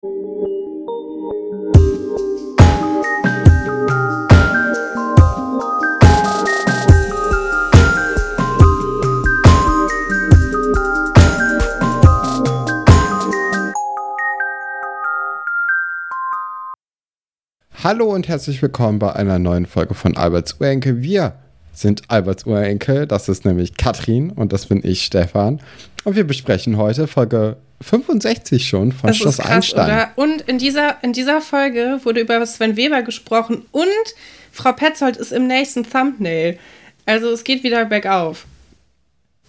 Hallo und herzlich willkommen bei einer neuen Folge von Alberts Urenkel. Wir sind Alberts Urenkel, das ist nämlich Katrin und das bin ich, Stefan. Und wir besprechen heute Folge 65 schon von das Schloss krass, Einstein. Oder? Und in dieser, in dieser Folge wurde über Sven Weber gesprochen und Frau Petzold ist im nächsten Thumbnail. Also es geht wieder bergauf.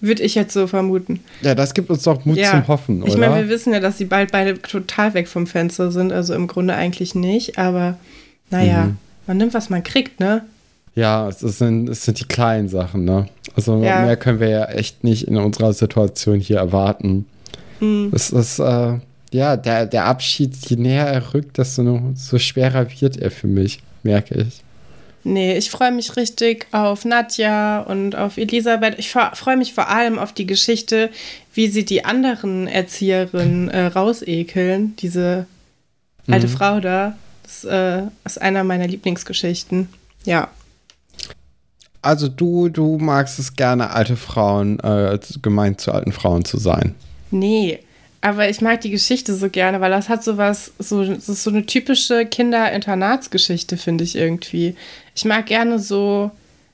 Würde ich jetzt so vermuten. Ja, das gibt uns doch Mut Ja. zum Hoffen, oder? Ich meine, wir wissen ja, dass sie bald beide total weg vom Fenster sind. Also im Grunde eigentlich nicht. Aber naja, Mhm. man nimmt, was man kriegt, ne? ja, es sind, es sind die kleinen Sachen, ne? Also Ja. mehr können wir ja echt nicht in unserer Situation hier erwarten. Hm. Es ist, äh, ja, der, der Abschied, je näher er rückt, desto so schwerer wird er für mich, merke ich. Nee, ich freue mich richtig auf Nadja und auf Elisabeth. Ich freue mich vor allem auf die Geschichte, wie sie die anderen Erzieherinnen äh, rausekeln. Diese alte Mhm. Frau da. Das äh, ist einer meiner Lieblingsgeschichten. Ja. Also du, du magst es gerne, alte Frauen, äh, gemeint zu alten Frauen zu sein. Nee, aber ich mag die Geschichte so gerne, weil das hat sowas, so, das ist so eine typische Kinder-Internatsgeschichte, finde ich irgendwie. Ich mag gerne so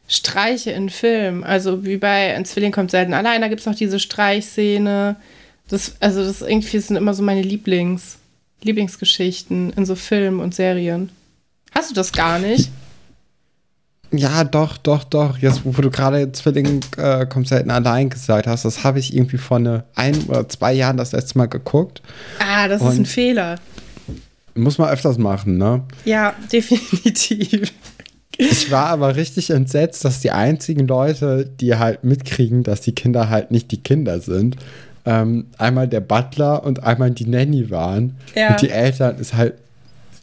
Streiche in Filmen. Also wie bei Ein Zwilling kommt selten allein, da gibt es auch diese Streichszene. Das, also das irgendwie sind immer so meine Lieblings, Lieblingsgeschichten in so Filmen und Serien. Hast du das gar nicht? Ja, doch, doch, doch. Jetzt, wo du gerade Zwilling äh, kommt selten allein gesagt hast, das habe ich irgendwie vor ne, ein oder zwei Jahren das letzte Mal geguckt. Ah, das ist ein Und- Fehler. Muss man öfters machen, ne? Ja, definitiv. Ich war aber richtig entsetzt, dass die einzigen Leute, die halt mitkriegen, dass die Kinder halt nicht die Kinder sind, ähm, einmal der Butler und einmal die Nanny waren. Ja. Und die Eltern es halt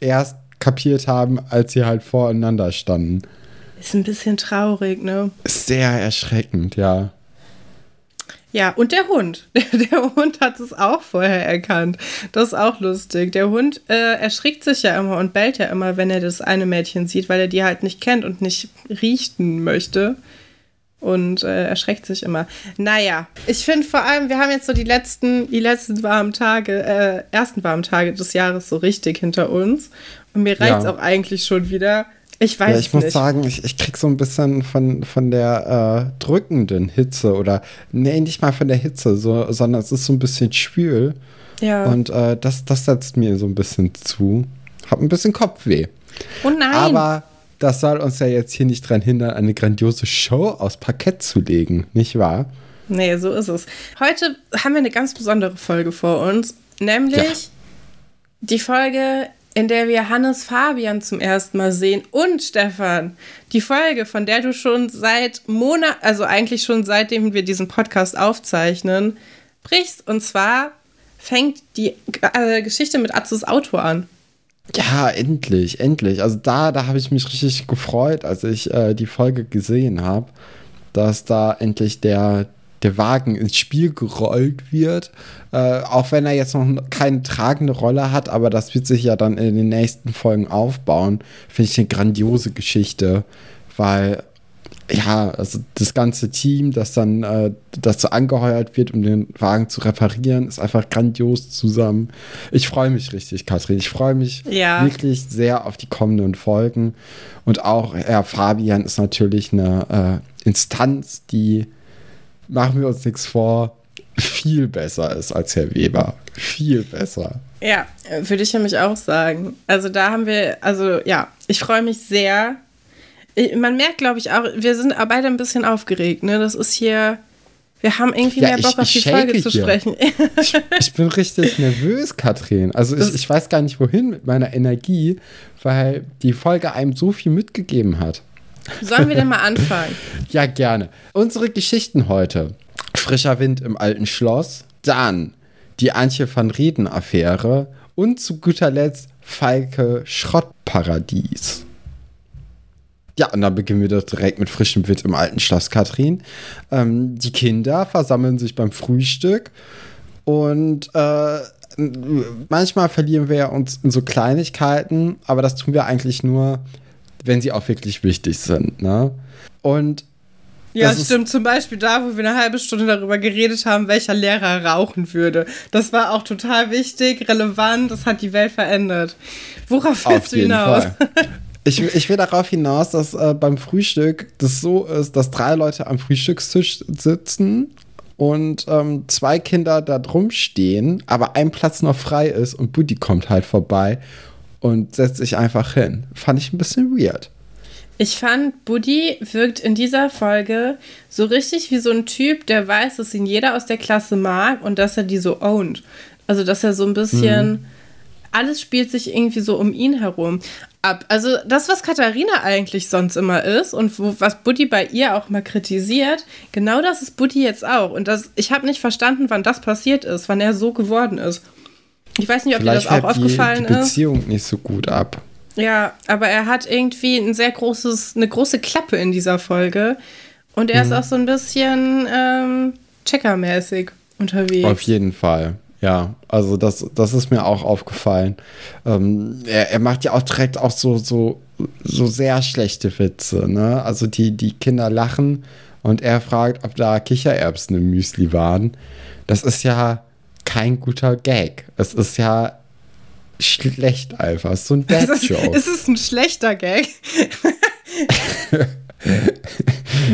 erst kapiert haben, als sie halt voreinander standen. Ist ein bisschen traurig, ne? Sehr erschreckend, ja. Ja, und der Hund. Der Hund hat es auch vorher erkannt. Das ist auch lustig. Der Hund äh, erschrickt sich ja immer und bellt ja immer, wenn er das eine Mädchen sieht, weil er die halt nicht kennt und nicht riechen möchte. Und äh, erschreckt sich immer. Naja, ich finde vor allem, wir haben jetzt so die letzten, die letzten warmen Tage, äh, ersten warmen Tage des Jahres so richtig hinter uns. Und mir reicht es Ja. auch eigentlich schon wieder. Ich weiß ja, ich muss nicht. sagen, ich, ich krieg so ein bisschen von, von der äh, drückenden Hitze oder, nee, nicht mal von der Hitze, so, sondern es ist so ein bisschen schwül. ja. Und äh, das, das setzt mir so ein bisschen zu. Hab ein bisschen Kopfweh. oh nein. Aber das soll uns ja jetzt hier nicht dran hindern, eine grandiose Show aus Parkett zu legen, nicht wahr? Nee, so ist es. Heute haben wir eine ganz besondere Folge vor uns, nämlich Ja. die Folge, in der wir Hannes Fabian zum ersten Mal sehen und Stefan. Die Folge, von der du schon seit Monat, also eigentlich schon seitdem wir diesen Podcast aufzeichnen, brichst. Und zwar fängt die äh, Geschichte mit Azus Auto an. Ja, endlich, endlich. Also da, da habe ich mich richtig gefreut, als ich äh, die Folge gesehen habe, dass da endlich der, der Wagen ins Spiel gerollt wird. Äh, auch wenn er jetzt noch keine tragende Rolle hat, aber das wird sich ja dann in den nächsten Folgen aufbauen. Finde ich eine grandiose Geschichte, weil ja, also das ganze Team, das dann äh, dazu angeheuert wird, um den Wagen zu reparieren, ist einfach grandios zusammen. Ich freue mich richtig, Katrin. Ich freue mich Ja. wirklich sehr auf die kommenden Folgen. Und auch Herr Fabian ist natürlich eine äh, Instanz, die, machen wir uns nichts vor, viel besser ist als Herr Weber. Viel besser. Ja, würde ich nämlich auch sagen. Also da haben wir, also ja, ich freue mich sehr. Man merkt, glaube ich, auch, wir sind beide ein bisschen aufgeregt. Ne? Das ist hier, wir haben irgendwie Ja, mehr ich- Bock auf ich die shake Folge zu hier. sprechen. Ich, ich bin richtig nervös, Katrin. Also ich, ich weiß gar nicht, wohin mit meiner Energie, weil die Folge einem so viel mitgegeben hat. Sollen wir denn mal anfangen? Ja, gerne. Unsere Geschichten heute. Frischer Wind im alten Schloss, dann die Antje van Reden-Affäre und zu guter Letzt Falke Schrottparadies. Ja, und dann beginnen wir doch direkt mit frischem Wind im alten Schloss Katrin. Ähm, die Kinder versammeln sich beim Frühstück und äh, manchmal verlieren wir uns in so Kleinigkeiten, aber das tun wir eigentlich nur, wenn sie auch wirklich wichtig sind. Ne? Und ja, stimmt. Zum Beispiel da, wo wir eine halbe Stunde darüber geredet haben, welcher Lehrer rauchen würde. Das war auch total wichtig, relevant, das hat die Welt verändert. Worauf willst du hinaus? Ich, ich will darauf hinaus, dass äh, beim Frühstück das so ist, dass drei Leute am Frühstückstisch sitzen und ähm, zwei Kinder da drum stehen, aber ein Platz noch frei ist und Buddy kommt halt vorbei und setzt sich einfach hin. Fand ich ein bisschen weird. Ich fand, Buddy wirkt in dieser Folge so richtig wie so ein Typ, der weiß, dass ihn jeder aus der Klasse mag und dass er die so ownt. Also, dass er so ein bisschen. Mhm. Alles spielt sich irgendwie so um ihn herum ab. Also das, was Katharina eigentlich sonst immer ist und wo, was Buddy bei ihr auch mal kritisiert, genau das ist Buddy jetzt auch. Und das, ich habe nicht verstanden, wann das passiert ist, wann er so geworden ist. Ich weiß nicht, ob Vielleicht dir das auch aufgefallen die, die Beziehung ist. nicht so gut ab. Ja, aber er hat irgendwie ein sehr großes, eine große Klappe in dieser Folge. Und er mhm. ist auch so ein bisschen ähm, checkermäßig unterwegs. Auf jeden Fall. Ja, also das, das ist mir auch aufgefallen. Ähm, er, er macht ja auch direkt auch so, so, so sehr schlechte Witze. Ne? Also die, die Kinder lachen und er fragt, ob da Kichererbsen im Müsli waren. Das ist ja kein guter Gag. Es ist ja schlecht einfach. So ein Bad-Joke. Es, es ist ein schlechter Gag.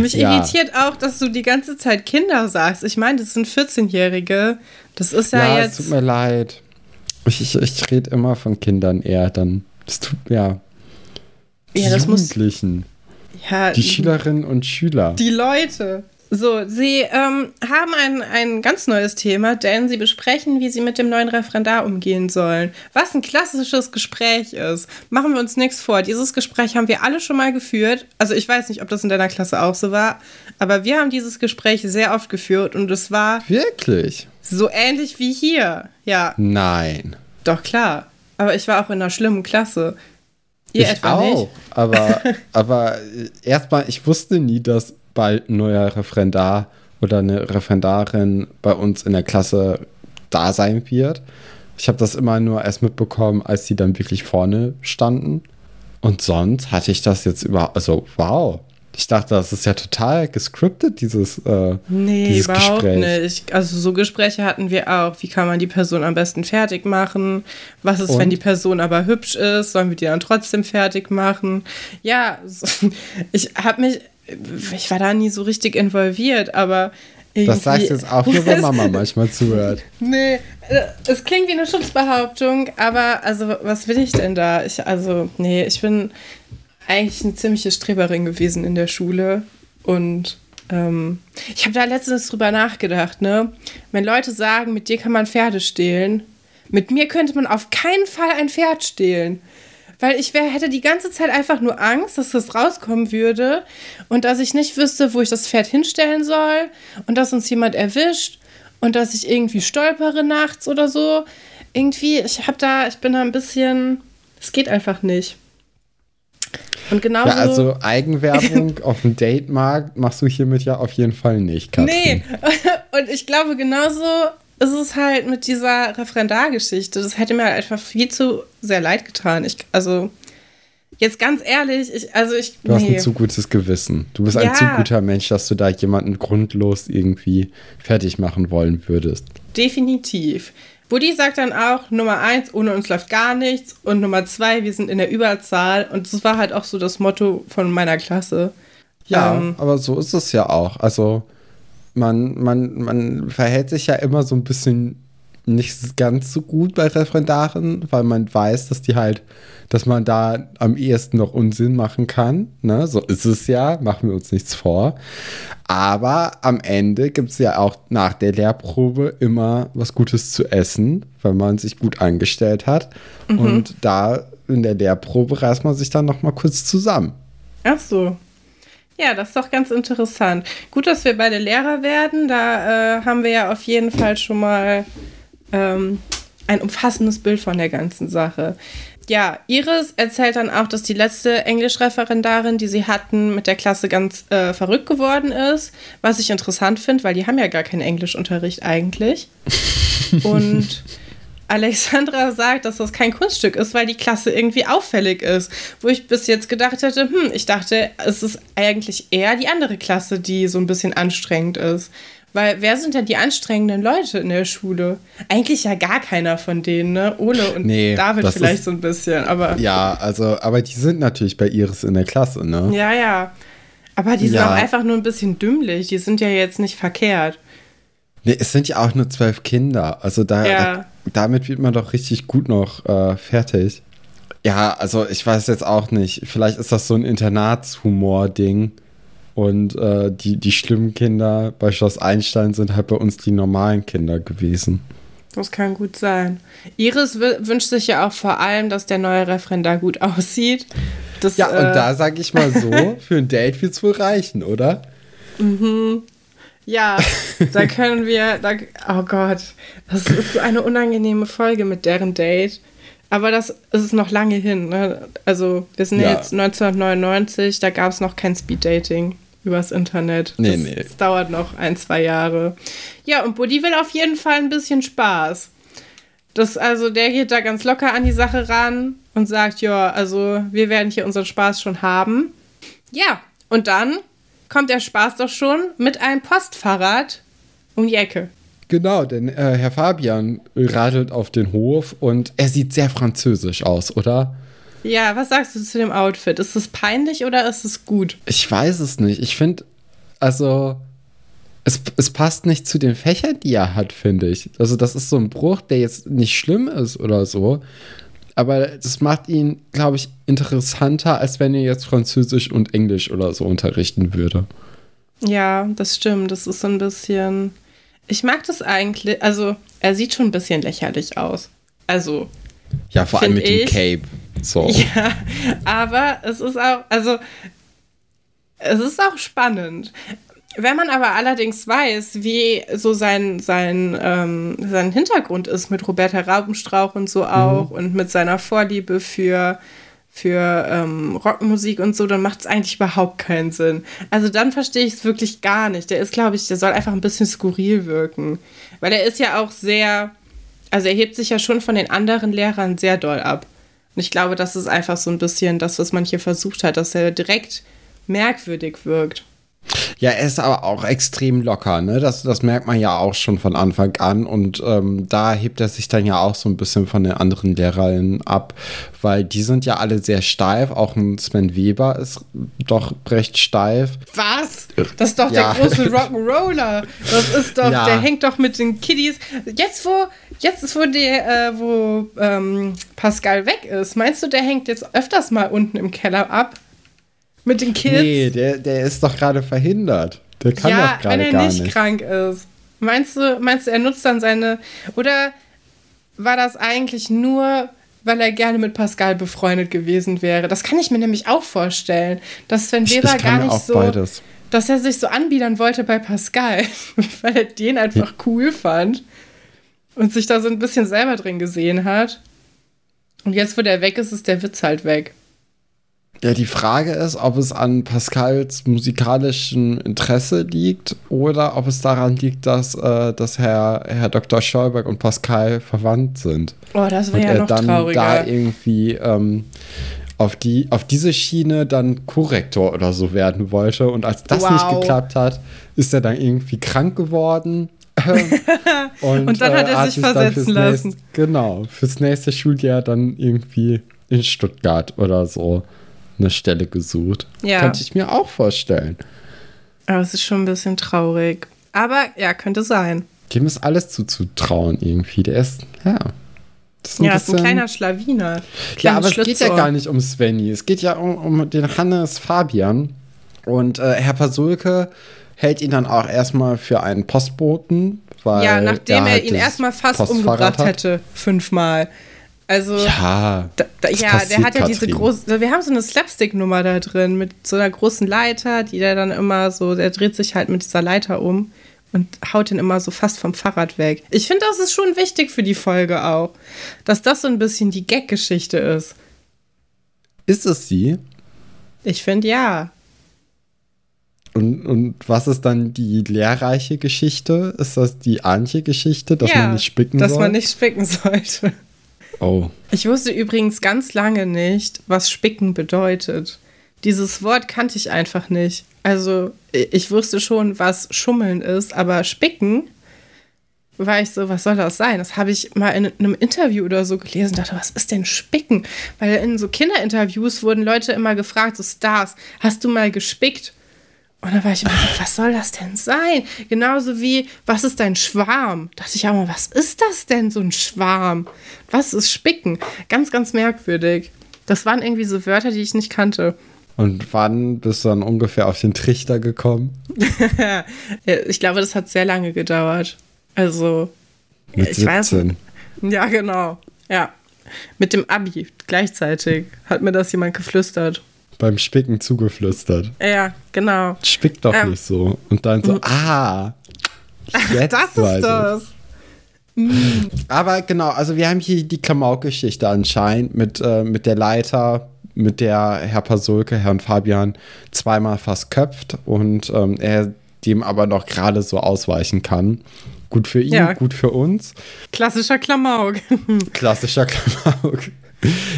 Mich ja. irritiert auch, dass du die ganze Zeit Kinder sagst. Ich meine, das sind 14-Jährige. Das ist ja, ja jetzt. Es tut mir leid. Ich, ich, ich rede immer von Kindern eher dann. Das tut ja. Die ja, das Jugendlichen. Muss, ja, die Schülerinnen und Schüler. Die Leute. So, Sie ähm, haben ein, ein ganz neues Thema, denn Sie besprechen, wie Sie mit dem neuen Referendar umgehen sollen. Was ein klassisches Gespräch ist. Machen wir uns nichts vor. Dieses Gespräch haben wir alle schon mal geführt. Also ich weiß nicht, ob das in deiner Klasse auch so war, aber wir haben dieses Gespräch sehr oft geführt und es war... Wirklich? So ähnlich wie hier, ja. Nein. Doch, klar. Aber ich war auch in einer schlimmen Klasse. Ihr ich etwa auch, nicht? aber, aber erstmal, ich wusste nie, dass bald ein neuer Referendar oder eine Referendarin bei uns in der Klasse da sein wird. Ich habe das immer nur erst mitbekommen, als die dann wirklich vorne standen. Und sonst hatte ich das jetzt über, also wow. Ich dachte, das ist ja total gescriptet, dieses, äh, nee, dieses überhaupt Gespräch. nicht. Also so Gespräche hatten wir auch. Wie kann man die Person am besten fertig machen? Was ist, Und? wenn die Person aber hübsch ist? Sollen wir die dann trotzdem fertig machen? Ja, ich habe mich ich war da nie so richtig involviert, aber. Das sagst du jetzt auch nur, wenn Mama manchmal zuhört. Nee, äh, es klingt wie eine Schutzbehauptung, aber also, was will ich denn da? Ich, also, nee, ich bin eigentlich eine ziemliche Streberin gewesen in der Schule und ähm, ich habe da letztens drüber nachgedacht, ne? Wenn Leute sagen, mit dir kann man Pferde stehlen, mit mir könnte man auf keinen Fall ein Pferd stehlen weil ich wär, hätte die ganze Zeit einfach nur Angst, dass das rauskommen würde und dass ich nicht wüsste, wo ich das Pferd hinstellen soll und dass uns jemand erwischt und dass ich irgendwie stolpere nachts oder so. Irgendwie, ich habe da, ich bin da ein bisschen, es geht einfach nicht. Und genauso. Ja, also Eigenwerbung auf dem Datemarkt machst du hiermit ja auf jeden Fall nicht, Katrin. Nee, und ich glaube, genauso ist es halt mit dieser Referendargeschichte. Das hätte mir halt einfach viel zu sehr leid getan. Ich, also, jetzt ganz ehrlich, ich, also ich. Du nee. hast ein zu gutes Gewissen. Du bist ja. ein zu guter Mensch, dass du da jemanden grundlos irgendwie fertig machen wollen würdest. Definitiv. Woody sagt dann auch, Nummer eins, ohne uns läuft gar nichts. Und Nummer zwei, wir sind in der Überzahl. Und das war halt auch so das Motto von meiner Klasse. Ja, ähm, aber so ist es ja auch. Also man, man, man verhält sich ja immer so ein bisschen nicht ganz so gut bei Referendaren, weil man weiß, dass die halt, dass man da am ehesten noch Unsinn machen kann. Ne? So ist es ja, machen wir uns nichts vor. Aber am Ende gibt es ja auch nach der Lehrprobe immer was Gutes zu essen, weil man sich gut angestellt hat. Mhm. Und da in der Lehrprobe reißt man sich dann noch mal kurz zusammen. Ach so, ja, das ist doch ganz interessant. Gut, dass wir beide Lehrer werden. Da äh, haben wir ja auf jeden Fall schon mal ähm, ein umfassendes Bild von der ganzen Sache. Ja, Iris erzählt dann auch, dass die letzte Englischreferendarin, die sie hatten, mit der Klasse ganz äh, verrückt geworden ist. Was ich interessant finde, weil die haben ja gar keinen Englischunterricht eigentlich. Und Alexandra sagt, dass das kein Kunststück ist, weil die Klasse irgendwie auffällig ist. Wo ich bis jetzt gedacht hätte, hm, ich dachte, es ist eigentlich eher die andere Klasse, die so ein bisschen anstrengend ist. Weil wer sind denn die anstrengenden Leute in der Schule? Eigentlich ja gar keiner von denen, ne? Ole und nee, David vielleicht ist, so ein bisschen, aber. Ja, also, aber die sind natürlich bei Iris in der Klasse, ne? Ja, ja. Aber die sind ja. auch einfach nur ein bisschen dümmlich. Die sind ja jetzt nicht verkehrt. Nee, es sind ja auch nur zwölf Kinder. Also da, ja. da damit wird man doch richtig gut noch äh, fertig. Ja, also ich weiß jetzt auch nicht. Vielleicht ist das so ein Internatshumor-Ding. Und äh, die, die schlimmen Kinder bei Schloss Einstein sind halt bei uns die normalen Kinder gewesen. Das kann gut sein. Iris wünscht sich ja auch vor allem, dass der neue Referendar gut aussieht. Das, ja, äh, und da sage ich mal so, für ein Date wird es wohl reichen, oder? Mhm. Ja, da können wir, da, oh Gott, das ist so eine unangenehme Folge mit deren Date. Aber das ist noch lange hin. Ne? Also, wir sind ja. jetzt 1999, da gab es noch kein Speeddating übers Internet. Nee, das, nee. Das dauert noch ein, zwei Jahre. Ja, und Buddy will auf jeden Fall ein bisschen Spaß. Das, also, der geht da ganz locker an die Sache ran und sagt, ja, also, wir werden hier unseren Spaß schon haben. Ja, und dann kommt der Spaß doch schon mit einem Postfahrrad um die Ecke. Genau, denn äh, Herr Fabian radelt auf den Hof und er sieht sehr französisch aus, oder? Ja, was sagst du zu dem Outfit? Ist es peinlich oder ist es gut? Ich weiß es nicht. Ich finde, also, es, es passt nicht zu den Fächern, die er hat, finde ich. Also, das ist so ein Bruch, der jetzt nicht schlimm ist oder so. Aber das macht ihn, glaube ich, interessanter, als wenn er jetzt Französisch und Englisch oder so unterrichten würde. Ja, das stimmt. Das ist so ein bisschen. Ich mag das eigentlich. Also, er sieht schon ein bisschen lächerlich aus. Also. Ja, vor allem mit ich, dem Cape. So. Ja, aber es ist auch. Also. Es ist auch spannend. Wenn man aber allerdings weiß, wie so sein, sein, ähm, sein Hintergrund ist mit Roberta Raubenstrauch und so auch mhm. und mit seiner Vorliebe für, für ähm, Rockmusik und so, dann macht es eigentlich überhaupt keinen Sinn. Also dann verstehe ich es wirklich gar nicht. Der ist, glaube ich, der soll einfach ein bisschen skurril wirken. Weil er ist ja auch sehr, also er hebt sich ja schon von den anderen Lehrern sehr doll ab. Und ich glaube, das ist einfach so ein bisschen das, was man hier versucht hat, dass er direkt merkwürdig wirkt. Ja, er ist aber auch extrem locker, ne? Das, das merkt man ja auch schon von Anfang an. Und ähm, da hebt er sich dann ja auch so ein bisschen von den anderen Lehrern ab, weil die sind ja alle sehr steif. Auch ein Sven Weber ist doch recht steif. Was? Das ist doch ja. der große Rock'n'Roller. Das ist doch, ja. der hängt doch mit den Kiddies. Jetzt, wo, jetzt, wo, der, äh, wo ähm, Pascal weg ist, meinst du, der hängt jetzt öfters mal unten im Keller ab? Mit den Kids? Nee, der, der ist doch gerade verhindert. Der kann ja, doch gerade gar nicht. wenn er nicht krank ist. Meinst du, meinst du, er nutzt dann seine. Oder war das eigentlich nur, weil er gerne mit Pascal befreundet gewesen wäre? Das kann ich mir nämlich auch vorstellen. Dass Sven Weber gar nicht so. Beides. Dass er sich so anbiedern wollte bei Pascal, weil er den einfach ja. cool fand und sich da so ein bisschen selber drin gesehen hat. Und jetzt, wo der weg ist, ist der Witz halt weg. Ja, die Frage ist, ob es an Pascals musikalischem Interesse liegt oder ob es daran liegt, dass, äh, dass Herr, Herr Dr. Scheuberg und Pascal verwandt sind. Oh, das wäre ja noch dann trauriger. da irgendwie ähm, auf, die, auf diese Schiene dann Korrektor oder so werden wollte. Und als das wow. nicht geklappt hat, ist er dann irgendwie krank geworden. und, und, dann hat er äh, sich versetzen lassen. Nächste, genau, fürs nächste Schuljahr dann irgendwie in Stuttgart oder so eine Stelle gesucht. Ja. Könnte ich mir auch vorstellen. Aber es ist schon ein bisschen traurig. Aber ja, könnte sein. Dem ist alles zuzutrauen irgendwie. Der ist, ja. Das ist ja, bisschen, ist ein kleiner Schlawiner. Ja, aber Schlitzohr. es geht ja gar nicht um Svenny. Es geht ja um, um den Hannes Fabian. Und äh, Herr Pasulke hält ihn dann auch erstmal für einen Postboten. Weil ja, nachdem er, halt ihn erstmal fast umgebracht hat. hätte, fünfmal. Also, ja, da, da, ja der hat ja diese große, wir haben so eine Slapstick-Nummer da drin mit so einer großen Leiter, die der dann immer so, der dreht sich halt mit dieser Leiter um und haut den immer so fast vom Fahrrad weg. Ich finde, das ist schon wichtig für die Folge auch, dass das so ein bisschen die Gag-Geschichte ist. Ist es sie? Ich finde ja. Und, und was ist dann die lehrreiche Geschichte? Ist das die Antje-Geschichte, dass ja, man nicht spicken dass soll? man nicht spicken sollte. Oh. Ich wusste übrigens ganz lange nicht, was spicken bedeutet. Dieses Wort kannte ich einfach nicht. Also, ich wusste schon, was Schummeln ist, aber spicken war ich so, was soll das sein? Das habe ich mal in einem Interview oder so gelesen und dachte, was ist denn Spicken? Weil in so Kinderinterviews wurden Leute immer gefragt, so Stars, hast du mal gespickt? Und dann war ich immer so, was soll das denn sein? Genauso wie, was ist dein Schwarm? Da dachte ich auch mal, was ist das denn, so ein Schwarm? Was ist Spicken? Ganz, ganz merkwürdig. Das waren irgendwie so Wörter, die ich nicht kannte. Und wann bist du dann ungefähr auf den Trichter gekommen? ich glaube, das hat sehr lange gedauert. Also, Mit ich 17. weiß. Ja, genau. Ja. Mit dem Abi gleichzeitig hat mir das jemand geflüstert. Beim Spicken zugeflüstert. Ja, genau. Spick doch Ähm. nicht so. Und dann so, ah. Jetzt Das weiß ist ich. das. Aber genau, also wir haben hier die Klamauk-Geschichte anscheinend mit, äh, mit der Leiter, mit der Herr Pasulke, Herrn Fabian zweimal fast köpft und ähm, er dem aber noch gerade so ausweichen kann. Gut für ihn, Ja. gut für uns. Klassischer Klamauk. Klassischer Klamauk.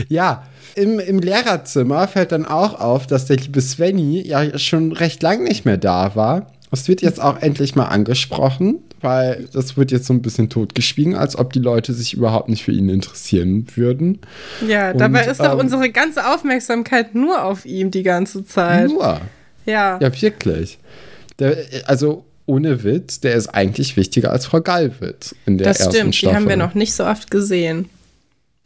ja, im, im Lehrerzimmer fällt dann auch auf, dass der liebe Svenny ja schon recht lang nicht mehr da war. Das wird jetzt auch endlich mal angesprochen, weil das wird jetzt so ein bisschen totgeschwiegen, als ob die Leute sich überhaupt nicht für ihn interessieren würden. Ja, Und, dabei ist doch ähm, unsere ganze Aufmerksamkeit nur auf ihm die ganze Zeit. Nur. Ja. Ja, wirklich. Der, also ohne Witz, der ist eigentlich wichtiger als Frau Gallwitz in der das ersten stimmt, Staffel. die haben wir noch nicht so oft gesehen.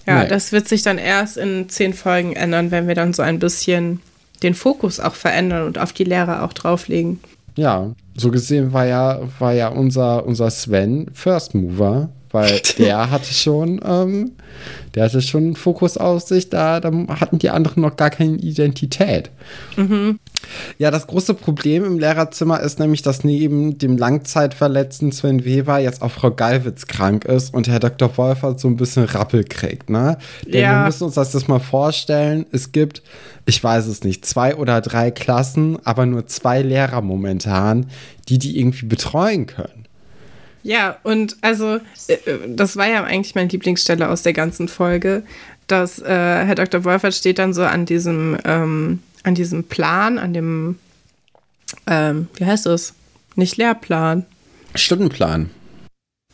Ja, Nee. das wird sich dann erst in zehn Folgen ändern, wenn wir dann so ein bisschen den Fokus auch verändern und auf die Lehrer auch drauflegen. Ja, so gesehen war ja, war ja unser, unser Sven First Mover, weil der hatte schon, ähm, der hatte schon einen Fokus auf sich, da, da hatten die anderen noch gar keine Identität. Ja, das große Problem im Lehrerzimmer ist nämlich, dass neben dem langzeitverletzten Sven Weber jetzt auch Frau Gallwitz krank ist und Herr Dr. Wolfert so ein bisschen Rappel kriegt, ne? Denn Ja. wir müssen uns das jetzt mal vorstellen, es gibt, ich weiß es nicht, zwei oder drei Klassen, aber nur zwei Lehrer momentan, die die irgendwie betreuen können. Ja, und also, äh, das war ja eigentlich meine Lieblingsstelle aus der ganzen Folge, dass äh, Herr Dr. Wolfert steht dann so an diesem, ähm, an diesem Plan, an dem, ähm, wie heißt es? Nicht Lehrplan. Stundenplan.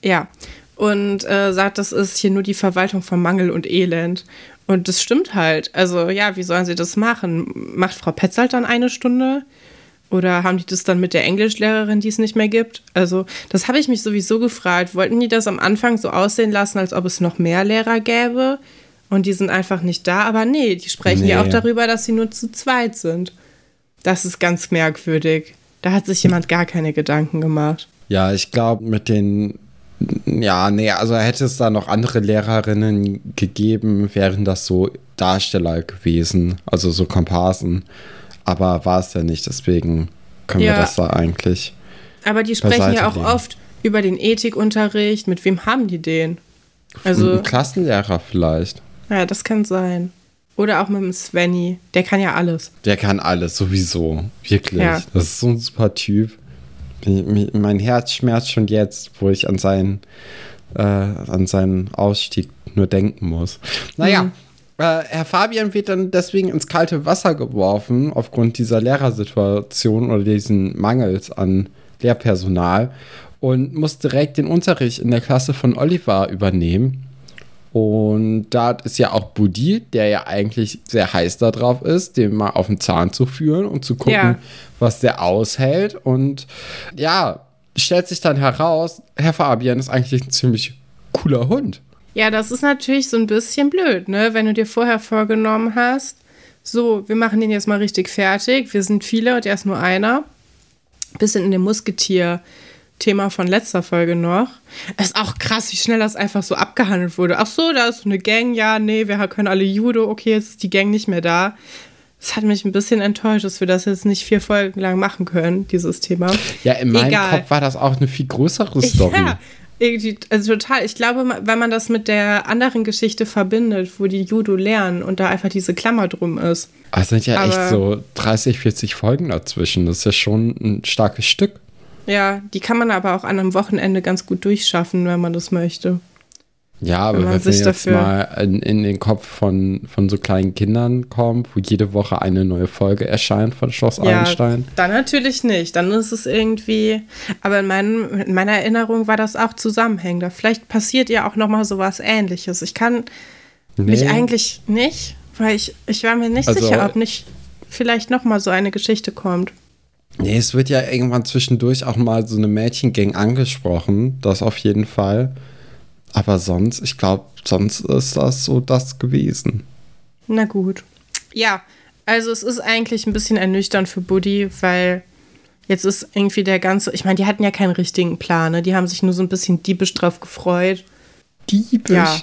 Ja. Und äh, sagt, das ist hier nur die Verwaltung von Mangel und Elend. Und das stimmt halt. Also, ja, wie sollen sie das machen? Macht Frau Petzold dann eine Stunde? Oder haben die das dann mit der Englischlehrerin, die es nicht mehr gibt? Also, das habe ich mich sowieso gefragt. Wollten die das am Anfang so aussehen lassen, als ob es noch mehr Lehrer gäbe? Und die sind einfach nicht da? Aber nee, die sprechen ja Nee. auch darüber, dass sie nur zu zweit sind. Das ist ganz merkwürdig. Da hat sich jemand gar keine Gedanken gemacht. Ja, ich glaube, mit den. Ja, nee, also hätte es da noch andere Lehrerinnen gegeben, wären das so Darsteller gewesen, also so Komparsen. Aber war es ja nicht, deswegen können Ja. wir das da eigentlich. Aber die sprechen ja auch legen. oft über den Ethikunterricht. Mit wem haben die den? Also, Ein Klassenlehrer vielleicht. Ja, das kann sein. Oder auch mit dem Svenny. Der kann ja alles. Der kann alles, sowieso. Wirklich. Ja. Das ist so ein super Typ. Mein Herz schmerzt schon jetzt, wo ich an seinen, äh, an seinen Ausstieg nur denken muss. Naja, Mhm. äh, Herr Fabian wird dann deswegen ins kalte Wasser geworfen, aufgrund dieser Lehrersituation oder diesen Mangels an Lehrpersonal und muss direkt den Unterricht in der Klasse von Oliver übernehmen. Und da ist ja auch Budi, der ja eigentlich sehr heiß darauf ist, den mal auf den Zahn zu führen und zu gucken, Ja. was der aushält. Und ja, stellt sich dann heraus, Herr Fabian ist eigentlich ein ziemlich cooler Hund. Ja, das ist natürlich so ein bisschen blöd, ne? Wenn du dir vorher vorgenommen hast, so, wir machen den jetzt mal richtig fertig. Wir sind viele und er ist nur einer. Bisschen in dem Musketier-Thema von letzter Folge noch. Es ist auch krass, wie schnell das einfach so abgehandelt wurde. Ach so, da ist so eine Gang. Ja, nee, wir können alle Judo. Okay, jetzt ist die Gang nicht mehr da. Das hat mich ein bisschen enttäuscht, dass wir das jetzt nicht vier Folgen lang machen können, dieses Thema. Ja, in meinem Egal. Kopf war das auch eine viel größere Story. Ja, irgendwie, also total. Ich glaube, wenn man das mit der anderen Geschichte verbindet, wo die Judo lernen und da einfach diese Klammer drum ist. Es sind ja Aber, echt so 30, 40 Folgen dazwischen. Das ist ja schon ein starkes Stück. Ja, die kann man aber auch an einem Wochenende ganz gut durchschaffen, wenn man das möchte. Ja, aber wenn, man wenn wir jetzt dafür mal in, in, den Kopf von, von so kleinen Kindern kommt, wo jede Woche eine neue Folge erscheint von Schloss ja, Einstein. Dann natürlich nicht. Dann ist es irgendwie. Aber in, meinem, in meiner Erinnerung war das auch zusammenhängender. Vielleicht passiert ja auch nochmal so was ähnliches. Ich kann nee. mich eigentlich nicht, weil ich, ich war mir nicht also, sicher, ob nicht vielleicht nochmal so eine Geschichte kommt. Nee, es wird ja irgendwann zwischendurch auch mal so eine Mädchengang angesprochen. Das auf jeden Fall. Aber sonst, ich glaube, sonst ist das so das gewesen. Na gut. Ja, also es ist eigentlich ein bisschen ernüchternd für Buddy, weil jetzt ist irgendwie der ganze, ich meine, die hatten ja keinen richtigen Plan, ne? die haben sich nur so ein bisschen diebisch drauf gefreut. Diebisch? Ja.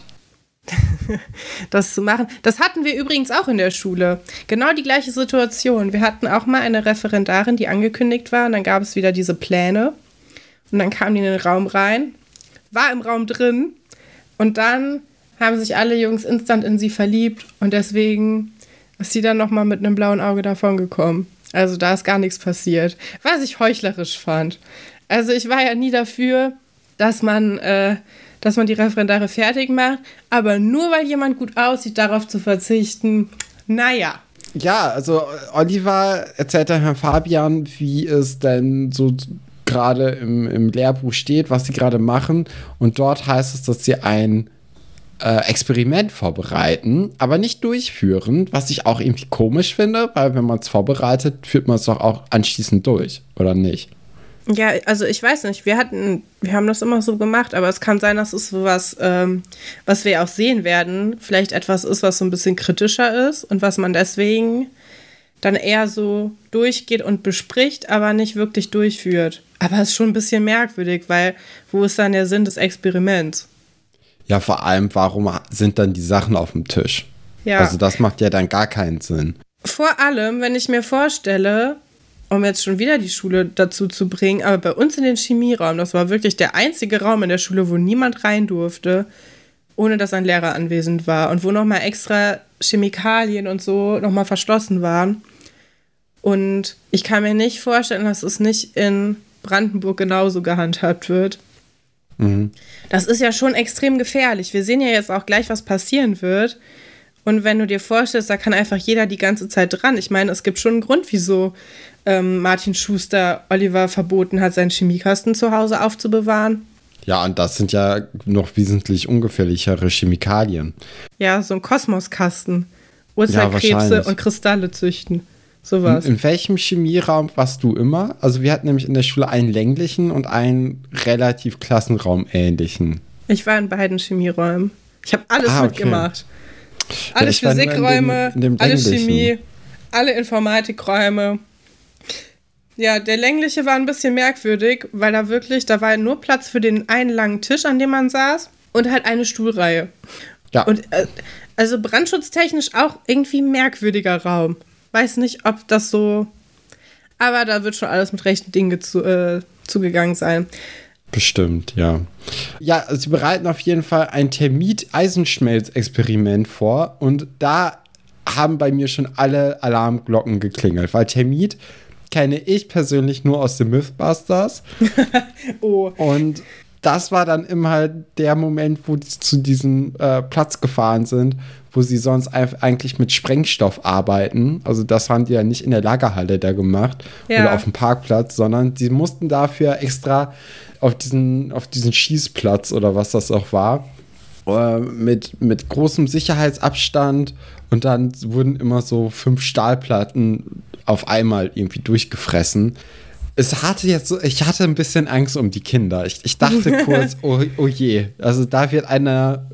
das zu machen. Das hatten wir übrigens auch in der Schule. Genau die gleiche Situation. Wir hatten auch mal eine Referendarin, die angekündigt war, und dann gab es wieder diese Pläne. Und dann kam die in den Raum rein, war im Raum drin und dann haben sich alle Jungs instant in sie verliebt und deswegen ist sie dann nochmal mit einem blauen Auge davon gekommen. Also da ist gar nichts passiert. Was ich heuchlerisch fand. Also ich war ja nie dafür, dass man, äh, dass man die Referendare fertig macht, aber nur weil jemand gut aussieht, darauf zu verzichten, naja. Ja, also Oliver erzählt dann Herrn Fabian, wie es denn so gerade im, im Lehrbuch steht, was sie gerade machen. Und dort heißt es, dass sie ein äh, Experiment vorbereiten, aber nicht durchführen, was ich auch irgendwie komisch finde, weil wenn man es vorbereitet, führt man es doch auch anschließend durch, oder nicht? Ja, also ich weiß nicht, wir hatten, wir haben das immer so gemacht, aber es kann sein, dass es sowas, ähm, was wir auch sehen werden, vielleicht etwas ist, was so ein bisschen kritischer ist und was man deswegen dann eher so durchgeht und bespricht, aber nicht wirklich durchführt. Aber es ist schon ein bisschen merkwürdig, weil wo ist dann der Sinn des Experiments? Ja, vor allem, warum sind dann die Sachen auf dem Tisch? Ja. Also das macht ja dann gar keinen Sinn. Vor allem, wenn ich mir vorstelle, um jetzt schon wieder die Schule dazu zu bringen, aber bei uns in den Chemieraum, das war wirklich der einzige Raum in der Schule, wo niemand rein durfte, ohne dass ein Lehrer anwesend war und wo nochmal extra Chemikalien und so nochmal verschlossen waren. Und ich kann mir nicht vorstellen, dass es nicht in Brandenburg genauso gehandhabt wird. Mhm. Das ist ja schon extrem gefährlich. Wir sehen ja jetzt auch gleich, was passieren wird. Und wenn du dir vorstellst, da kann einfach jeder die ganze Zeit dran. Ich meine, es gibt schon einen Grund, wieso ähm, Martin Schuster Oliver verboten hat, seinen Chemiekasten zu Hause aufzubewahren. Ja, und das sind ja noch wesentlich ungefährlichere Chemikalien. Ja, so ein Kosmoskasten. Urzeitkrebse ja, und Kristalle züchten. Sowas. In, in welchem Chemieraum warst du immer? Also wir hatten nämlich in der Schule einen länglichen und einen relativ klassenraumähnlichen. Ich war in beiden Chemieräumen. Ich habe alles ah, okay. mitgemacht. Alle ja, Physikräume, in dem, in dem alle Chemie, alle Informatikräume. Ja, der längliche war ein bisschen merkwürdig, weil da wirklich, da war nur Platz für den einen langen Tisch, an dem man saß und halt eine Stuhlreihe. Ja. Und äh, also brandschutztechnisch auch irgendwie merkwürdiger Raum weiß nicht, ob das so. Aber da wird schon alles mit rechten Dingen zu, äh, zugegangen sein. Bestimmt, ja. Ja, sie bereiten auf jeden Fall ein Termit-Eisenschmelz-Experiment vor und da haben bei mir schon alle Alarmglocken geklingelt, weil Termit kenne ich persönlich nur aus den Mythbusters. oh. Und das war dann immer der Moment, wo die zu diesem äh, Platz gefahren sind, wo sie sonst eigentlich mit Sprengstoff arbeiten. Also das haben die ja nicht in der Lagerhalle da gemacht ja. oder auf dem Parkplatz, sondern sie mussten dafür extra auf diesen, auf diesen Schießplatz oder was das auch war, äh, mit, mit großem Sicherheitsabstand und dann wurden immer so fünf Stahlplatten auf einmal irgendwie durchgefressen es hatte jetzt so, ich hatte ein bisschen Angst um die Kinder. Ich, ich dachte kurz, oh, oh je, also da wird einer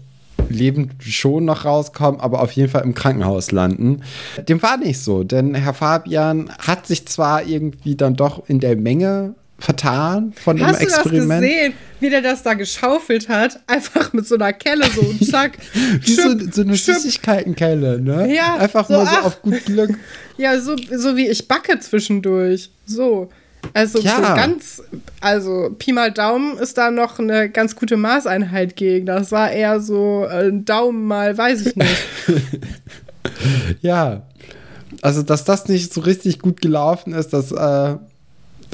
lebend schon noch rauskommen, aber auf jeden Fall im Krankenhaus landen. Dem war nicht so, denn Herr Fabian hat sich zwar irgendwie dann doch in der Menge vertan von dem Experiment. Hast du das gesehen, wie der das da geschaufelt hat? Einfach mit so einer Kelle so und zack. wie so, so, eine Süßigkeitenkelle, ne? Ja. Einfach so, mal so ach. auf gut Glück. Ja, so, so wie ich backe zwischendurch. So. Also ja. ganz, also Pi mal Daumen ist da noch eine ganz gute Maßeinheit gegen. Das war eher so ein äh, Daumen mal, weiß ich nicht. ja. Also, dass das nicht so richtig gut gelaufen ist, das äh,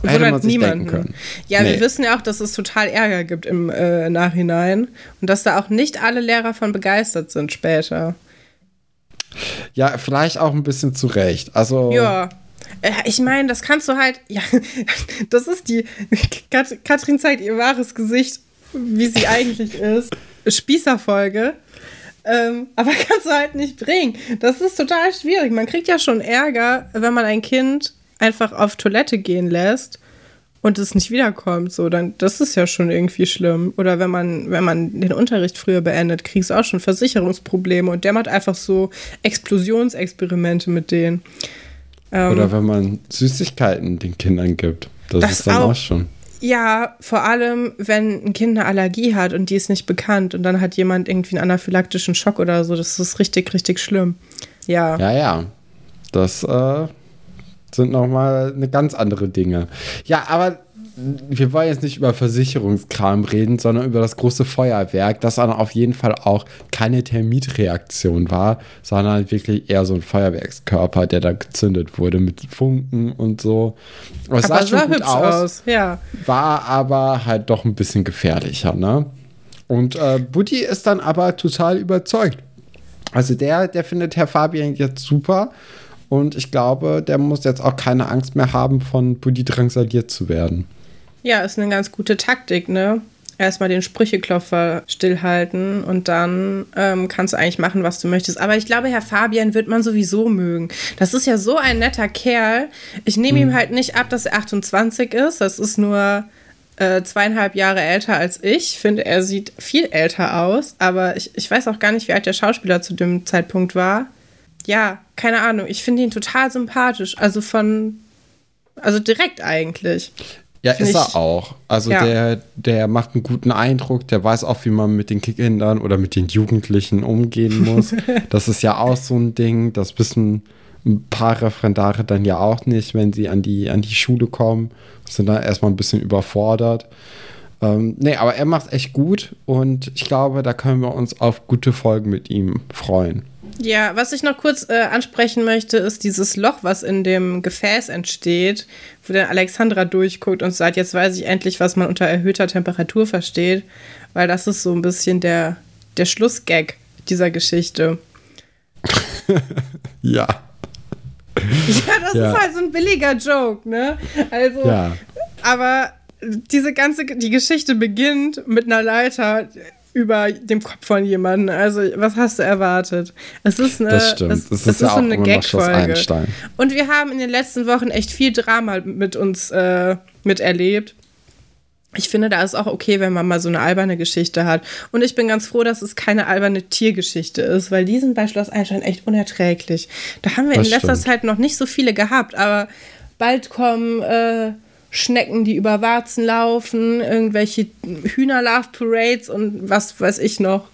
sich niemanden. Ja, nee. wir wissen ja auch, dass es total Ärger gibt im äh, Nachhinein und dass da auch nicht alle Lehrer von begeistert sind später. Ja, vielleicht auch ein bisschen zu Recht. Also. Ja. Äh, ich meine, das kannst du halt. Ja, das ist die. Kat Katrin zeigt ihr wahres Gesicht, wie sie eigentlich ist. Spießerfolge. Ähm, aber kannst du halt nicht bringen. Das ist total schwierig. Man kriegt ja schon Ärger, wenn man ein Kind einfach auf Toilette gehen lässt und es nicht wiederkommt, so, dann das ist ja schon irgendwie schlimm. Oder wenn man, wenn man den Unterricht früher beendet, kriegst du auch schon Versicherungsprobleme und der macht einfach so Explosionsexperimente mit denen. Ähm, Oder wenn man Süßigkeiten den Kindern gibt. Das, das ist dann auch, auch schon. Ja, vor allem, wenn ein Kind eine Allergie hat und die ist nicht bekannt und dann hat jemand irgendwie einen anaphylaktischen Schock oder so, das ist richtig, richtig schlimm. Ja. Ja, ja. Das äh, sind nochmal eine ganz andere Dinge. Ja, aber wir wollen jetzt nicht über Versicherungskram reden, sondern über das große Feuerwerk, das dann auf jeden Fall auch keine Termitreaktion war, sondern wirklich eher so ein Feuerwerkskörper, der da gezündet wurde mit Funken und so. Es sah schon gut aus, aus, ja. war aber halt doch ein bisschen gefährlicher, ne? Und äh, Buddy ist dann aber total überzeugt. Also der, der findet Herr Fabian jetzt super und ich glaube, der muss jetzt auch keine Angst mehr haben, von Buddy drangsaliert zu werden. Ja, ist eine ganz gute Taktik, ne? Erstmal den Sprücheklopfer stillhalten und dann ähm, kannst du eigentlich machen, was du möchtest. Aber ich glaube, Herr Fabian wird man sowieso mögen. Das ist ja so ein netter Kerl. Ich nehme hm. ihm halt nicht ab, dass er 28 ist. Das ist nur äh, zweieinhalb Jahre älter als ich. Ich finde, er sieht viel älter aus. Aber ich, ich weiß auch gar nicht, wie alt der Schauspieler zu dem Zeitpunkt war ja, keine Ahnung, ich finde ihn total sympathisch. Also von, also direkt eigentlich. Ja, ist er auch. Also ja. der, der macht einen guten Eindruck, der weiß auch, wie man mit den Kindern oder mit den Jugendlichen umgehen muss. das ist ja auch so ein Ding, das wissen ein paar Referendare dann ja auch nicht, wenn sie an die, an die Schule kommen, sind dann erstmal ein bisschen überfordert. Ähm, nee, aber er macht echt gut und ich glaube, da können wir uns auf gute Folgen mit ihm freuen. Ja, was ich noch kurz äh, ansprechen möchte, ist dieses Loch, was in dem Gefäß entsteht, wo dann Alexandra durchguckt und sagt, jetzt weiß ich endlich, was man unter erhöhter Temperatur versteht, weil das ist so ein bisschen der, der Schlussgag dieser Geschichte. ja. Ja, das ja. ist halt so ein billiger Joke, ne? Also, ja. aber diese ganze, die Geschichte beginnt mit einer Leiter, über dem Kopf von jemandem. Also, was hast du erwartet? Es ist eine, das stimmt. Es, das ist es ja ist auch eine Gag-Folge. Und wir haben in den letzten Wochen echt viel Drama mit uns äh, miterlebt. Ich finde, da ist auch okay, wenn man mal so eine alberne Geschichte hat. Und ich bin ganz froh, dass es keine alberne Tiergeschichte ist, weil die sind bei Schloss Einstein echt unerträglich. Da haben wir das in letzter stimmt. Zeit noch nicht so viele gehabt, aber bald kommen äh, Schnecken, die über Warzen laufen, irgendwelche Hühner-Love-Parades und was weiß ich noch.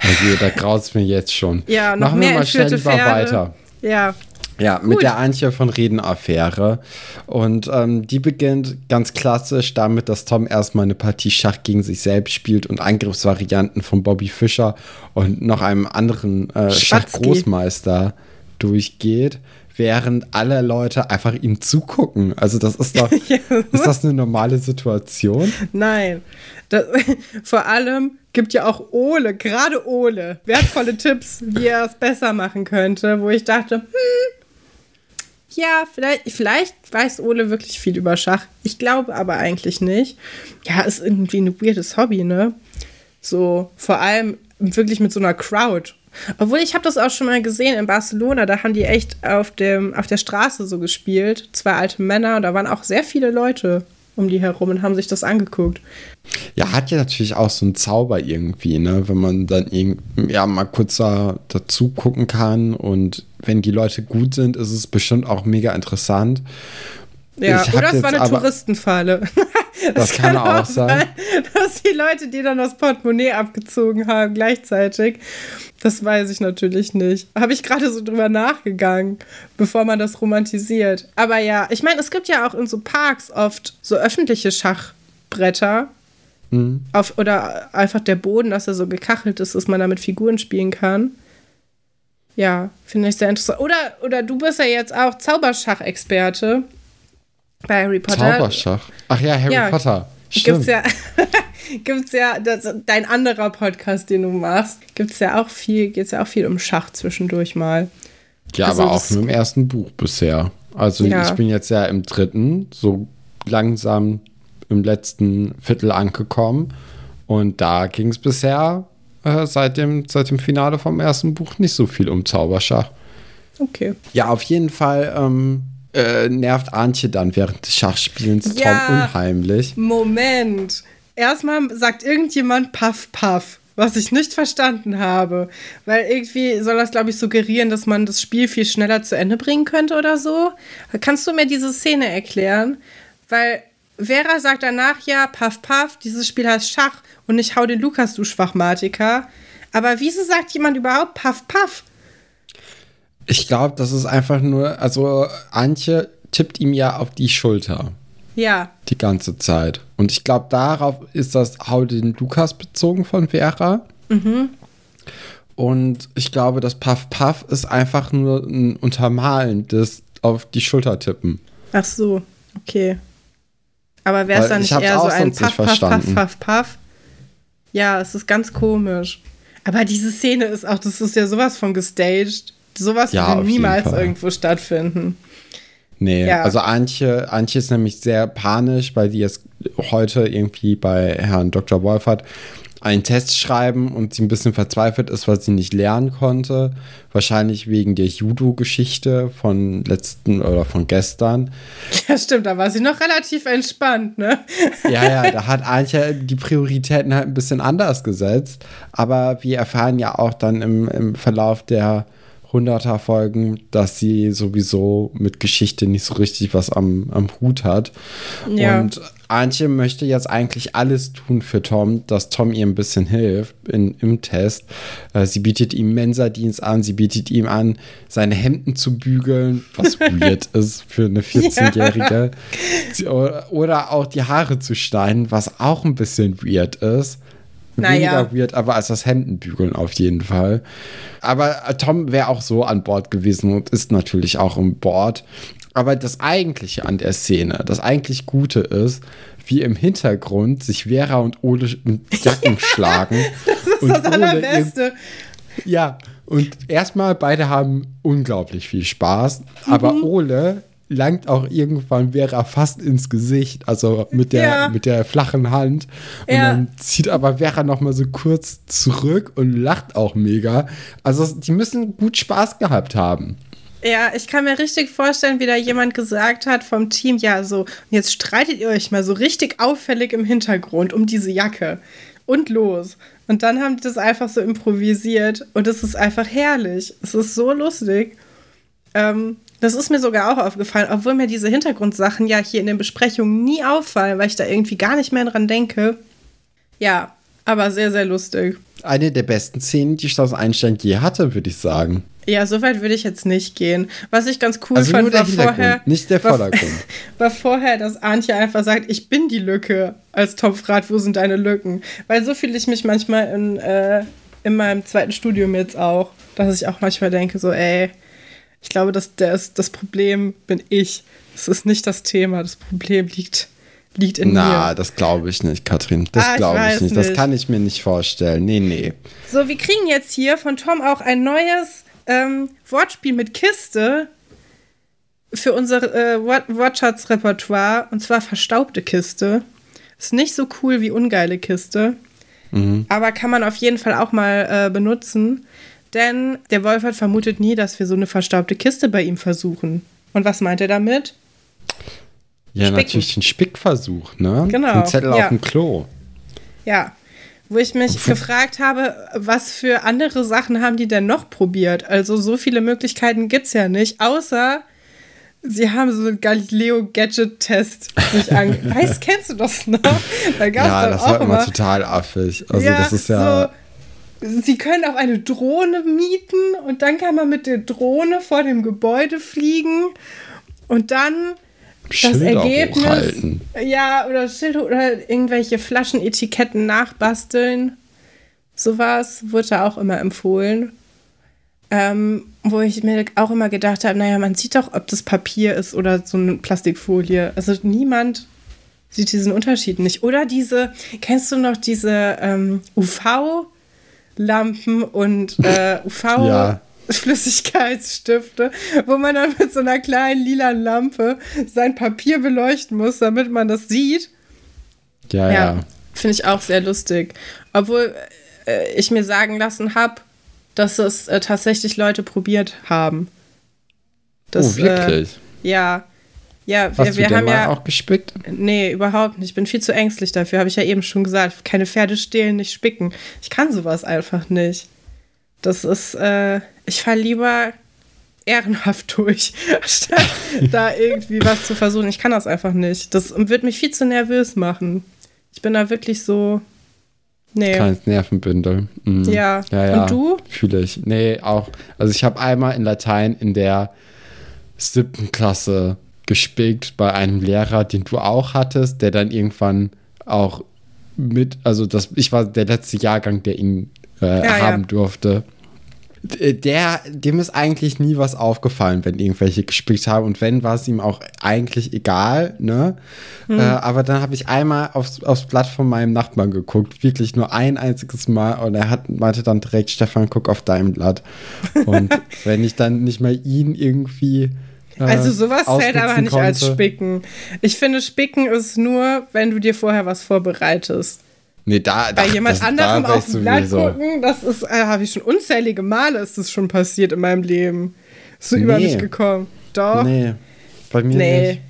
Also, da graut es mir jetzt schon. Ja, noch Machen wir mal schnell lieber Pferde. weiter. Ja. Ja, Gut. mit der Antje von Reden-Affäre. Und ähm, die beginnt ganz klassisch damit, dass Tom erstmal eine Partie Schach gegen sich selbst spielt und Angriffsvarianten von Bobby Fischer und noch einem anderen äh, Schachgroßmeister durchgeht während alle Leute einfach ihm zugucken. Also das ist doch, ja. ist das eine normale Situation? Nein. Das, vor allem gibt ja auch Ole, gerade Ole, wertvolle Tipps, wie er es besser machen könnte, wo ich dachte, hm, ja, vielleicht, vielleicht weiß Ole wirklich viel über Schach. Ich glaube aber eigentlich nicht. Ja, ist irgendwie ein weirdes Hobby, ne? So, vor allem wirklich mit so einer Crowd. Obwohl, ich habe das auch schon mal gesehen in Barcelona, da haben die echt auf, dem, auf der Straße so gespielt. Zwei alte Männer und da waren auch sehr viele Leute um die herum und haben sich das angeguckt. Ja, hat ja natürlich auch so einen Zauber irgendwie, ne? Wenn man dann ja mal kurz da, dazu gucken kann und wenn die Leute gut sind, ist es bestimmt auch mega interessant. Ja, oder es war eine Touristenfalle. Das, das kann, kann, auch sein. sein. Dass die Leute, die dann das Portemonnaie abgezogen haben, gleichzeitig. Das weiß ich natürlich nicht. Habe ich gerade so drüber nachgegangen, bevor man das romantisiert. Aber ja, ich meine, es gibt ja auch in so Parks oft so öffentliche Schachbretter. Mhm. Auf, oder einfach der Boden, dass er so gekachelt ist, dass man damit Figuren spielen kann. Ja, finde ich sehr interessant. Oder, oder du bist ja jetzt auch Zauberschachexperte bei Harry Potter. Zauberschach. Ach ja, Harry ja, Potter. Stimmt. Gibt's ja, gibt's ja das, dein anderer Podcast, den du machst, gibt's ja auch viel, geht's ja auch viel um Schach zwischendurch mal. Ja, also aber auch nur im ersten Buch bisher. Also ja. ich bin jetzt ja im dritten, so langsam im letzten Viertel angekommen. Und da ging es bisher äh, seit, dem, seit dem Finale vom ersten Buch nicht so viel um Zauberschach. Okay. Ja, auf jeden Fall ähm, äh, nervt Antje dann während des Schachspielens ja, Tom unheimlich. Moment. Erstmal sagt irgendjemand Puff Puff, was ich nicht verstanden habe. Weil irgendwie soll das, glaube ich, suggerieren, dass man das Spiel viel schneller zu Ende bringen könnte oder so. Kannst du mir diese Szene erklären? Weil Vera sagt danach ja, Puff Puff, dieses Spiel heißt Schach und ich hau den Lukas, du Schwachmatiker. Aber wieso sagt jemand überhaupt Puff Puff? Ich glaube, das ist einfach nur, also Antje tippt ihm ja auf die Schulter. Ja. Die ganze Zeit. Und ich glaube, darauf ist das Hau den Lukas bezogen von Vera. Mhm. Und ich glaube, das Puff Puff ist einfach nur ein Untermalen des auf die Schulter tippen. Ach so, okay. Aber wäre es dann nicht eher so ein Puff, Puff, Puff, Puff, Puff? Ja, es ist ganz komisch. Aber diese Szene ist auch, das ist ja sowas von gestaged. Sowas ja, würde niemals irgendwo stattfinden. Nee, ja. also Antje, Antje ist nämlich sehr panisch, weil die jetzt heute irgendwie bei Herrn Dr. Wolfert einen Test schreiben und sie ein bisschen verzweifelt ist, weil sie nicht lernen konnte. Wahrscheinlich wegen der Judo-Geschichte von letzten oder von gestern. Ja, stimmt, da war sie noch relativ entspannt, ne? Ja, ja, da hat Antje die Prioritäten halt ein bisschen anders gesetzt. Aber wir erfahren ja auch dann im, im Verlauf der 100er Folgen, dass sie sowieso mit Geschichte nicht so richtig was am, am Hut hat. Ja. Und Antje möchte jetzt eigentlich alles tun für Tom, dass Tom ihr ein bisschen hilft in, im Test. Äh, sie bietet ihm Mensa-Dienst an, sie bietet ihm an, seine Hemden zu bügeln, was weird ist für eine 14-Jährige. Ja. Oder auch die Haare zu schneiden, was auch ein bisschen weird ist. Naja. Weniger weird, aber als das Hemdenbügeln auf jeden Fall. Aber äh, Tom wäre auch so an Bord gewesen und ist natürlich auch an Bord. Aber das Eigentliche an der Szene, das eigentlich Gute ist, wie im Hintergrund sich Vera und Ole mit Jacken schlagen. das ist und das Allerbeste. Ja, und erstmal beide haben unglaublich viel Spaß, aber mhm. Ole langt auch irgendwann Vera fast ins Gesicht, also mit der, ja. mit der flachen Hand. Und ja. dann zieht aber Vera noch mal so kurz zurück und lacht auch mega. Also die müssen gut Spaß gehabt haben. Ja, ich kann mir richtig vorstellen, wie da jemand gesagt hat vom Team, ja, so, jetzt streitet ihr euch mal so richtig auffällig im Hintergrund um diese Jacke. Und los. Und dann haben die das einfach so improvisiert und es ist einfach herrlich. Es ist so lustig. Ähm, das ist mir sogar auch aufgefallen, obwohl mir diese Hintergrundsachen ja hier in den Besprechungen nie auffallen, weil ich da irgendwie gar nicht mehr dran denke. Ja, aber sehr, sehr lustig. Eine der besten Szenen, die Strauß Einstein je hatte, würde ich sagen. Ja, so weit würde ich jetzt nicht gehen. Was ich ganz cool also fand, war vorher. Nicht der Vordergrund. War, war, vorher, dass Antje einfach sagt, ich bin die Lücke als Topfrat, wo sind deine Lücken? Weil so fühle ich mich manchmal in, äh, in meinem zweiten Studium jetzt auch, dass ich auch manchmal denke, so, ey, ich glaube, dass das, das Problem bin ich. Es ist nicht das Thema. Das Problem liegt, liegt in Na, mir. Na, das glaube ich nicht, Katrin. Das ah, glaube ich, ich nicht. Das kann ich mir nicht vorstellen. Nee, nee. So, wir kriegen jetzt hier von Tom auch ein neues ähm, Wortspiel mit Kiste für unser äh, Wortschatz-Repertoire. Und zwar verstaubte Kiste. Ist nicht so cool wie ungeile Kiste. Mhm. Aber kann man auf jeden Fall auch mal äh, benutzen. Denn der Wolfert vermutet nie, dass wir so eine verstaubte Kiste bei ihm versuchen. Und was meint er damit? Ja, Spicken. natürlich ein Spickversuch, ne? Genau. Ein Zettel ja. auf dem Klo. Ja. Wo ich mich gefragt habe, was für andere Sachen haben die denn noch probiert? Also so viele Möglichkeiten gibt es ja nicht, außer sie haben so einen Galileo-Gadget-Test sich an. weißt, kennst du das noch? Da ja, das war immer, immer total affig. Also ja, das ist ja. So, sie können auch eine Drohne mieten und dann kann man mit der Drohne vor dem Gebäude fliegen und dann das Ergebnis. Hochhalten. Ja, oder Schilder oder irgendwelche Flaschenetiketten nachbasteln. Sowas wurde da auch immer empfohlen. Ähm, wo ich mir auch immer gedacht habe, naja, man sieht doch, ob das Papier ist oder so eine Plastikfolie. Also niemand sieht diesen Unterschied nicht. Oder diese, kennst du noch diese ähm, UV-Lampen und äh, UV- ja. Flüssigkeitsstifte, wo man dann mit so einer kleinen lila Lampe sein Papier beleuchten muss, damit man das sieht. Ja, ja. ja. Finde ich auch sehr lustig. Obwohl äh, ich mir sagen lassen habe, dass es äh, tatsächlich Leute probiert haben. Das, oh, wirklich? Äh, ja. Ja, wir, Hast wir du haben ja auch gespickt? Nee, überhaupt nicht. Ich bin viel zu ängstlich dafür, habe ich ja eben schon gesagt. Keine Pferde stehlen, nicht spicken. Ich kann sowas einfach nicht. Das ist, äh, ich falle lieber ehrenhaft durch, statt da irgendwie was zu versuchen. Ich kann das einfach nicht. Das wird mich viel zu nervös machen. Ich bin da wirklich so, Nee. Kleines Nervenbündel. Mhm. Ja. ja, ja. Und du? Fühle ich. Nee, auch. Also ich habe einmal in Latein in der siebten Klasse gespickt bei einem Lehrer, den du auch hattest, der dann irgendwann auch mit, also das, ich war der letzte Jahrgang, der ihn äh, ja, haben ja. durfte. Der, dem ist eigentlich nie was aufgefallen, wenn irgendwelche gespickt haben. Und wenn, war es ihm auch eigentlich egal, ne? Hm. Äh, aber dann habe ich einmal aufs, aufs Blatt von meinem Nachbarn geguckt, wirklich nur ein einziges Mal. Und er hat, meinte dann direkt, Stefan, guck auf dein Blatt. Und wenn ich dann nicht mal ihn irgendwie. Äh, also sowas zählt aber nicht konnte. als Spicken. Ich finde, Spicken ist nur, wenn du dir vorher was vorbereitest. Nee, da, Bei jemand das, anderem da auf dem Blatt gucken, das ist, äh, habe ich schon unzählige Male ist das schon passiert in meinem Leben. Ist so nee. über mich gekommen. Doch. Nee, bei mir nee. nicht.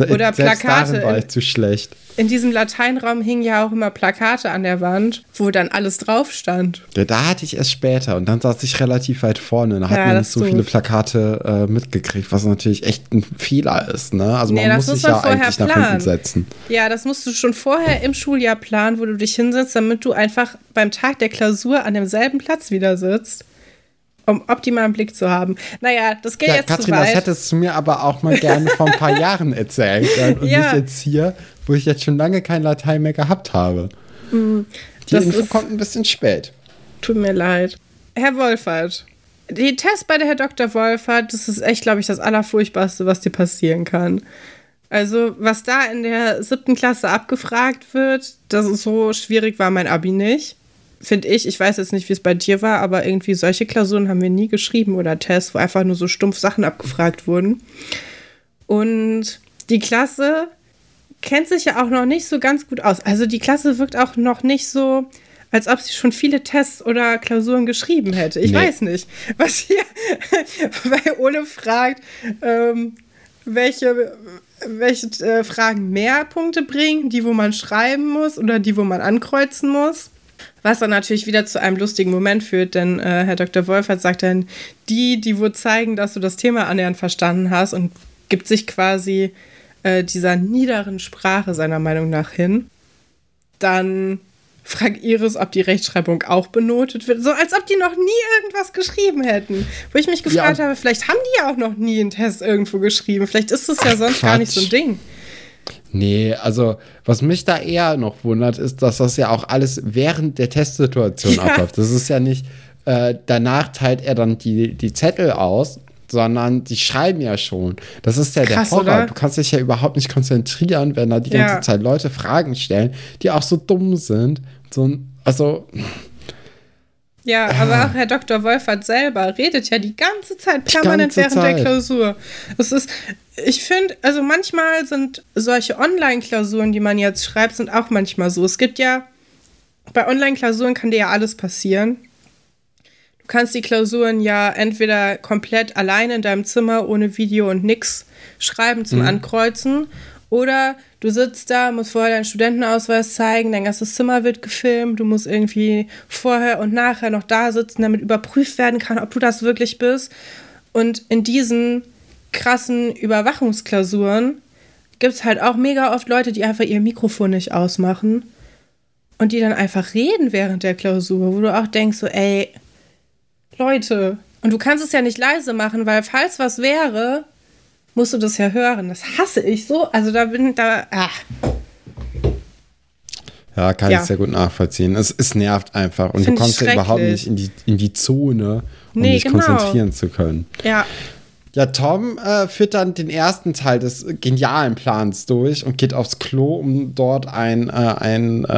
Oder Selbst Plakate. war ich zu schlecht. In diesem Lateinraum hingen ja auch immer Plakate an der Wand, wo dann alles drauf stand. Ja, da hatte ich es später und dann saß ich relativ weit vorne. Da ja, hat man nicht so viele Plakate äh, mitgekriegt, was natürlich echt ein Fehler ist. Ne? Also nee, man muss sich ja eigentlich planen. nach hinten setzen. Ja, das musst du schon vorher im Schuljahr planen, wo du dich hinsetzt, damit du einfach beim Tag der Klausur an demselben Platz wieder sitzt um optimalen Blick zu haben. Naja, das geht ja, jetzt Katrin, zu weit. das hättest du mir aber auch mal gerne vor ein paar Jahren erzählt. Und ja. nicht jetzt hier, wo ich jetzt schon lange kein Latein mehr gehabt habe. Mm, Die Info ist, kommt ein bisschen spät. Tut mir leid. Herr Wolfert, die Tests bei der Herr Dr. Wolfert, das ist echt, glaube ich, das Allerfurchtbarste, was dir passieren kann. Also, was da in der siebten Klasse abgefragt wird, das ist so schwierig war mein Abi nicht finde ich, ich weiß jetzt nicht, wie es bei dir war, aber irgendwie solche Klausuren haben wir nie geschrieben oder Tests, wo einfach nur so stumpf Sachen abgefragt wurden. Und die Klasse kennt sich ja auch noch nicht so ganz gut aus. Also die Klasse wirkt auch noch nicht so, als ob sie schon viele Tests oder Klausuren geschrieben hätte. Ich nee. weiß nicht, was hier bei Ole fragt, ähm, welche, welche äh, Fragen mehr Punkte bringen, die, wo man schreiben muss oder die, wo man ankreuzen muss. Was dann natürlich wieder zu einem lustigen Moment führt, denn äh, Herr Dr. Wolfert sagt dann, die, die wohl zeigen, dass du das Thema annähernd verstanden hast und gibt sich quasi äh, dieser niederen Sprache seiner Meinung nach hin. Dann fragt Iris, ob die Rechtschreibung auch benotet wird. So als ob die noch nie irgendwas geschrieben hätten. Wo ich mich gefragt ja. habe, vielleicht haben die ja auch noch nie einen Test irgendwo geschrieben. Vielleicht ist es ja Ach, sonst Quatsch. gar nicht so ein Ding. Nee, also was mich da eher noch wundert, ist, dass das ja auch alles während der Testsituation ja. abläuft. Das ist ja nicht, äh, danach teilt er dann die, die Zettel aus, sondern die schreiben ja schon. Das ist ja Krass, der Horror. Oder? Du kannst dich ja überhaupt nicht konzentrieren, wenn da die ganze ja. Zeit Leute Fragen stellen, die auch so dumm sind. So, also. Ja, aber ah. auch Herr Dr. Wolfert selber redet ja die ganze Zeit permanent ganze während Zeit. der Klausur. Das ist, ich finde, also manchmal sind solche Online-Klausuren, die man jetzt schreibt, sind auch manchmal so. Es gibt ja, bei Online-Klausuren kann dir ja alles passieren. Du kannst die Klausuren ja entweder komplett alleine in deinem Zimmer ohne Video und nix schreiben zum mhm. Ankreuzen oder du sitzt da, musst vorher deinen Studentenausweis zeigen, dein ganzes Zimmer wird gefilmt, du musst irgendwie vorher und nachher noch da sitzen, damit überprüft werden kann, ob du das wirklich bist. Und in diesen krassen Überwachungsklausuren gibt es halt auch mega oft Leute, die einfach ihr Mikrofon nicht ausmachen und die dann einfach reden während der Klausur, wo du auch denkst, so, ey, Leute, und du kannst es ja nicht leise machen, weil falls was wäre, musst du das ja hören. Das hasse ich so. Also da bin da. Ach. Ja, kann ja. ich sehr gut nachvollziehen. Es, es nervt einfach und Find du kommst ja überhaupt nicht in die, in die Zone, um nee, dich genau. konzentrieren zu können. Ja. Ja, Tom äh, führt dann den ersten Teil des genialen Plans durch und geht aufs Klo, um dort ein, äh, ein, äh,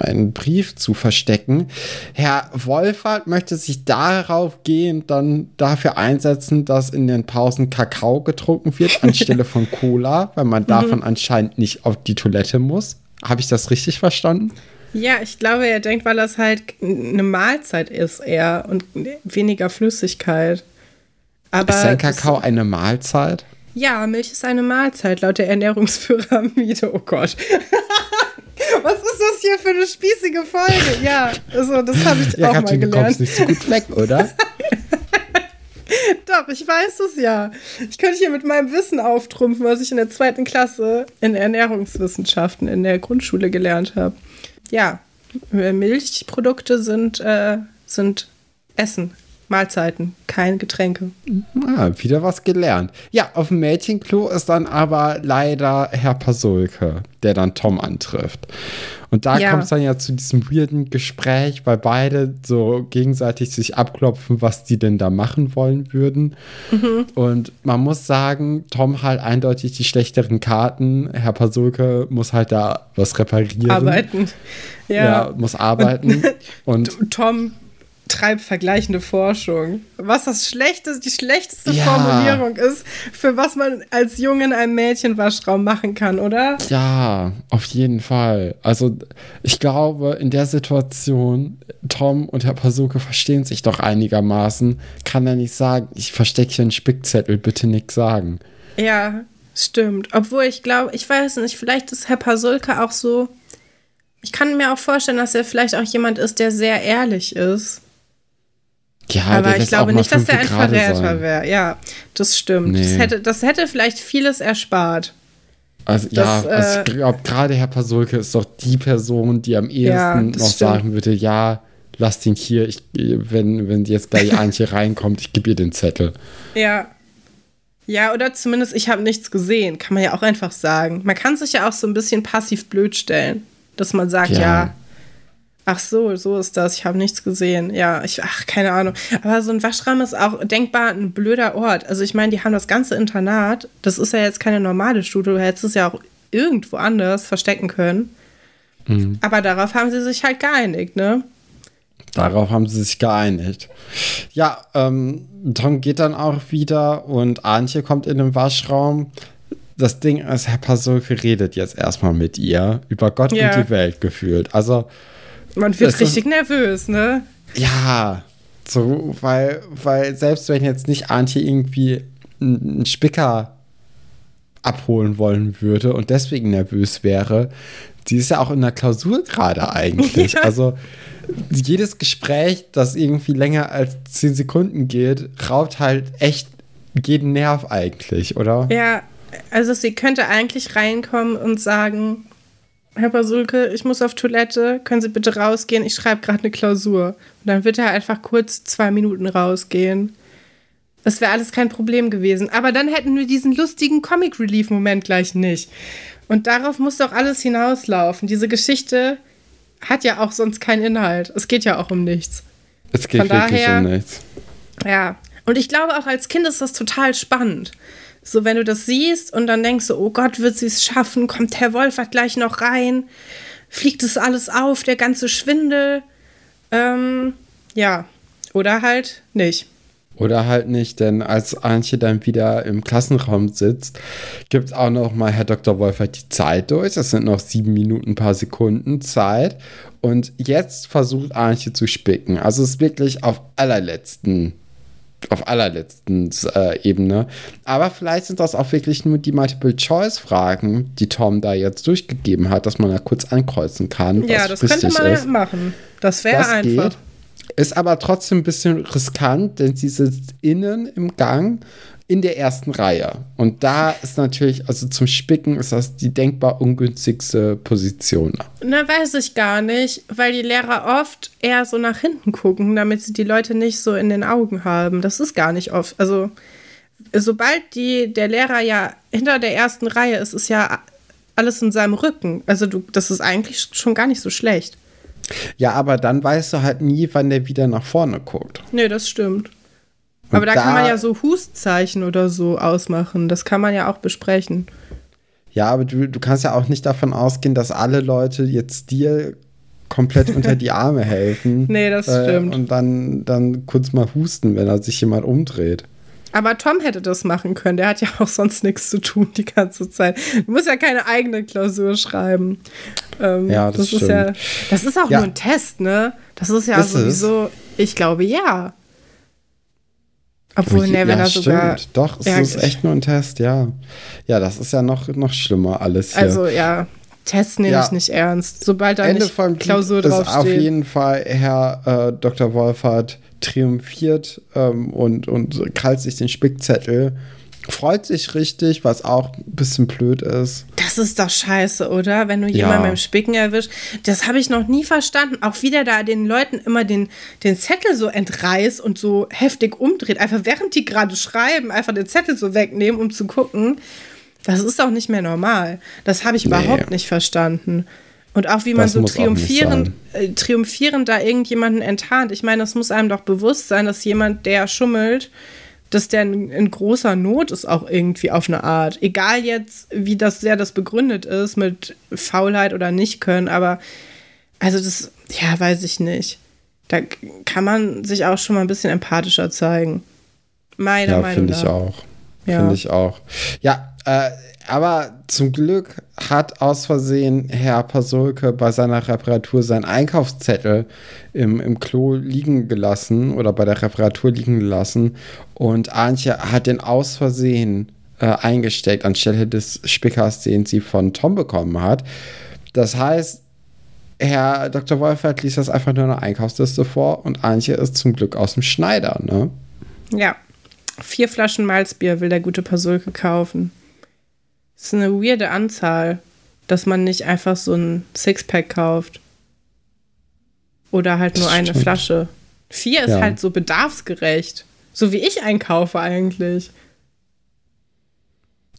einen Brief zu verstecken. Herr Wolfert möchte sich darauf gehend dann dafür einsetzen, dass in den Pausen Kakao getrunken wird anstelle von Cola, weil man mhm. davon anscheinend nicht auf die Toilette muss. Habe ich das richtig verstanden? Ja, ich glaube, er denkt, weil das halt eine Mahlzeit ist eher und weniger Flüssigkeit. Aber ist ein Kakao eine Mahlzeit? Ja, Milch ist eine Mahlzeit laut der Ernährungspyramide. Oh Gott. Was ist das hier für eine spießige Folge? Ja, also das habe ich ja, auch Katrin, mal gelernt. Du kommst nicht so gut weg, oder? Doch, ich weiß es ja. Ich könnte hier mit meinem Wissen auftrumpfen, was ich in der zweiten Klasse in Ernährungswissenschaften in der Grundschule gelernt habe. Ja, Milchprodukte sind, äh, sind Essen. Mahlzeiten, kein Getränke. Ah, wieder was gelernt. Ja, auf dem Mädchenklo ist dann aber leider Herr Pasulke, der dann Tom antrifft. Und da ja. kommt es dann ja zu diesem weirden Gespräch, weil beide so gegenseitig sich abklopfen, was die denn da machen wollen würden. Mhm. Und man muss sagen, Tom halt eindeutig die schlechteren Karten. Herr Pasulke muss halt da was reparieren. Arbeiten. Ja, ja muss arbeiten. Und, und Tom treibt vergleichende Forschung. Was das schlechteste, die schlechteste ja. Formulierung ist, für was man als Junge in einem Mädchenwaschraum machen kann, oder? Ja, auf jeden Fall. Also ich glaube, in der Situation, Tom und Herr Pasuke verstehen sich doch einigermaßen. Kann er nicht sagen, ich verstecke hier einen Spickzettel, bitte nichts sagen. Ja, stimmt. Obwohl ich glaube, ich weiß nicht, vielleicht ist Herr Pasulke auch so. Ich kann mir auch vorstellen, dass er vielleicht auch jemand ist, der sehr ehrlich ist. Ja, aber ich glaube nicht, dass er ein Verräter wäre. Ja, das stimmt. Nee. Das, hätte, das hätte vielleicht vieles erspart. Also das, ja, also ich glaube, gerade Herr Pasulke ist doch die Person, die am ehesten ja, noch stimmt. sagen würde, ja, lasst ihn hier, ich, wenn, wenn jetzt gleich Antje reinkommt, ich gebe ihr den Zettel. Ja. Ja, oder zumindest, ich habe nichts gesehen, kann man ja auch einfach sagen. Man kann sich ja auch so ein bisschen passiv blöd stellen, dass man sagt, ja, ja Ach so, so ist das. Ich habe nichts gesehen. Ja, ich, ach, keine Ahnung. Aber so ein Waschraum ist auch denkbar ein blöder Ort. Also ich meine, die haben das ganze Internat. Das ist ja jetzt keine normale Studie. Du hättest es ja auch irgendwo anders verstecken können. Mhm. Aber darauf haben sie sich halt geeinigt, ne? Darauf haben sie sich geeinigt. Ja, ähm, Tom geht dann auch wieder und Antje kommt in den Waschraum. Das Ding ist, Herr Pasulke redet jetzt erstmal mit ihr über Gott ja. und die Welt gefühlt. Also man wird richtig nervös, ne? Ja, so, weil, weil selbst wenn jetzt nicht Antje irgendwie einen Spicker abholen wollen würde und deswegen nervös wäre, sie ist ja auch in der Klausur gerade eigentlich. Ja. Also jedes Gespräch, das irgendwie länger als zehn Sekunden geht, raubt halt echt jeden Nerv eigentlich, oder? Ja, also sie könnte eigentlich reinkommen und sagen, Herr Basulke, ich muss auf Toilette, können Sie bitte rausgehen? Ich schreibe gerade eine Klausur. Und dann wird er einfach kurz zwei Minuten rausgehen. Das wäre alles kein Problem gewesen. Aber dann hätten wir diesen lustigen Comic Relief Moment gleich nicht. Und darauf muss doch alles hinauslaufen. Diese Geschichte hat ja auch sonst keinen Inhalt. Es geht ja auch um nichts. Es geht Von wirklich daher, um nichts. Ja. Und ich glaube auch als Kind ist das total spannend. So, wenn du das siehst und dann denkst du, oh Gott, wird sie es schaffen? Kommt Herr Wolfert gleich noch rein? Fliegt es alles auf, der ganze Schwindel? Ähm, ja, oder halt nicht. Oder halt nicht, denn als Antje dann wieder im Klassenraum sitzt, gibt es auch noch mal Herr Dr. Wolfert die Zeit durch. Das sind noch sieben Minuten, ein paar Sekunden Zeit. Und jetzt versucht Antje zu spicken. Also es ist wirklich auf allerletzten auf allerletzten äh, Ebene. Aber vielleicht sind das auch wirklich nur die Multiple-Choice-Fragen, die Tom da jetzt durchgegeben hat, dass man da kurz ankreuzen kann. Ja, das könnte man ist. machen. Das wäre einfach. Geht. Ist aber trotzdem ein bisschen riskant, denn sie sitzt innen im Gang in der ersten Reihe. Und da ist natürlich, also zum Spicken ist das die denkbar ungünstigste Position. Na, weiß ich gar nicht, weil die Lehrer oft eher so nach hinten gucken, damit sie die Leute nicht so in den Augen haben. Das ist gar nicht oft. Also, sobald die, der Lehrer ja hinter der ersten Reihe ist, ist ja alles in seinem Rücken. Also, du, das ist eigentlich schon gar nicht so schlecht. Ja, aber dann weißt du halt nie, wann der wieder nach vorne guckt. Nee, das stimmt. Aber da, da, kann man ja so Hustzeichen oder so ausmachen. Das kann man ja auch besprechen. Ja, aber du, du kannst ja auch nicht davon ausgehen, dass alle Leute jetzt dir komplett unter die Arme helfen. Nee, das äh, stimmt. Und dann, dann kurz mal husten, wenn da sich jemand umdreht. Aber Tom hätte das machen können. Der hat ja auch sonst nichts zu tun die ganze Zeit. Du musst ja keine eigene Klausur schreiben. Ähm, ja, das, das stimmt. ist ja. Das ist auch ja. nur ein Test, ne? Das ist ja ist sowieso. Es? Ich glaube ja. Obwohl, ne, wenn ja, er sogar. Stimmt. Doch, es ja, ist echt nur ein Test, ja. Ja, das ist ja noch, noch schlimmer alles. Hier. Also, ja, Test nehme ja. ich nicht ernst. Sobald da Ende nicht von Klausur draufsteht. Ist auf jeden Fall Herr äh, Dr. Wolfert triumphiert ähm, und, und kalt sich den Spickzettel freut sich richtig, was auch ein bisschen blöd ist. Das ist doch scheiße, oder? Wenn du ja. jemanden beim Spicken erwischst. Das habe ich noch nie verstanden. Auch wie der da den Leuten immer den, den Zettel so entreißt und so heftig umdreht. Einfach während die gerade schreiben, einfach den Zettel so wegnehmen, um zu gucken. Das ist auch nicht mehr normal. Das habe ich nee. überhaupt nicht verstanden. Und auch wie man das so triumphierend, äh, triumphierend da irgendjemanden enttarnt. Ich meine, das muss einem doch bewusst sein, dass jemand, der schummelt, dass der in, in, großer Not ist, auch irgendwie auf eine Art. Egal jetzt, wie das sehr das begründet ist mit Faulheit oder nicht können, aber also das, ja, weiß ich nicht. Da kann man sich auch schon mal ein bisschen empathischer zeigen. Meiner ja, Meinung nach. Finde ich auch. Ja. Finde ich auch. Ja, äh, aber zum Glück hat aus Versehen Herr Pasulke bei seiner Reparatur seinen Einkaufszettel im, im Klo liegen gelassen oder bei der Reparatur liegen gelassen und Antje hat den aus Versehen äh, eingesteckt anstelle des Spickers, den sie von Tom bekommen hat. Das heißt, Herr Dr. Wolfert liest das einfach nur eine Einkaufsliste vor und Antje ist zum Glück aus dem Schneider, ne? Ja. Vier Flaschen Malzbier will der gute Pasulke kaufen. Das ist eine weirde Anzahl, dass man nicht einfach so ein Sixpack kauft. Oder halt nur eine Flasche. Vier ist ja. halt so bedarfsgerecht. So wie ich einkaufe eigentlich.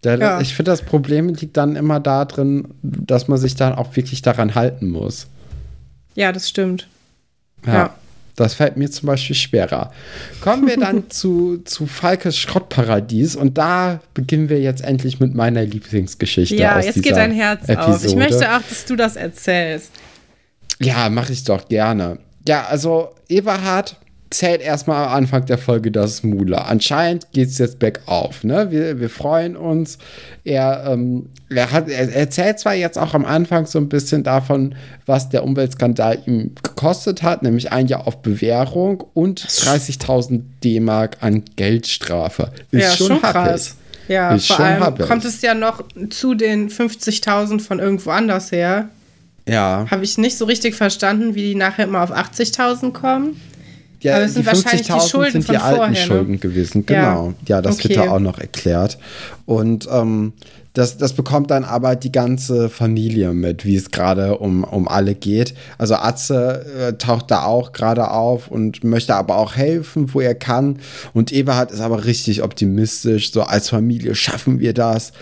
Ja, ja. Ich finde, das Problem liegt dann immer darin, dass man sich dann auch wirklich daran halten muss. Ja, das stimmt. ja. ja. Das fällt mir zum Beispiel schwerer. Kommen wir dann zu, zu Falkes Schrottparadies und da beginnen wir jetzt endlich mit meiner Lieblingsgeschichte. Ja, jetzt geht dein Herz Episode. auf. Ich möchte auch, dass du das erzählst. Ja, mache ich doch gerne. Ja, also Eberhard zählt erstmal am Anfang der Folge das Mula. Anscheinend geht es jetzt bergauf. Ne? Wir, wir freuen uns. Er, ähm, er, hat, er erzählt zwar jetzt auch am Anfang so ein bisschen davon, was der Umweltskandal ihm gekostet hat, nämlich ein Jahr auf Bewährung und 30.000 D-Mark an Geldstrafe. Ist ja, schon, schon krass. Ja, ist vor allem happig. kommt es ja noch zu den 50.000 von irgendwo anders her. Ja. Habe ich nicht so richtig verstanden, wie die nachher immer auf 80.000 kommen. Ja, Aber es sind die 50.000 sind die alten vorher, ne? Schulden gewesen, genau. Ja, ja das okay. wird da auch noch erklärt. Und ähm, das, das bekommt dann aber die ganze Familie mit, wie es gerade um, um alle geht. Also Atze äh, taucht da auch gerade auf und möchte aber auch helfen, wo er kann. Und Eberhard ist aber richtig optimistisch. So als Familie schaffen wir das.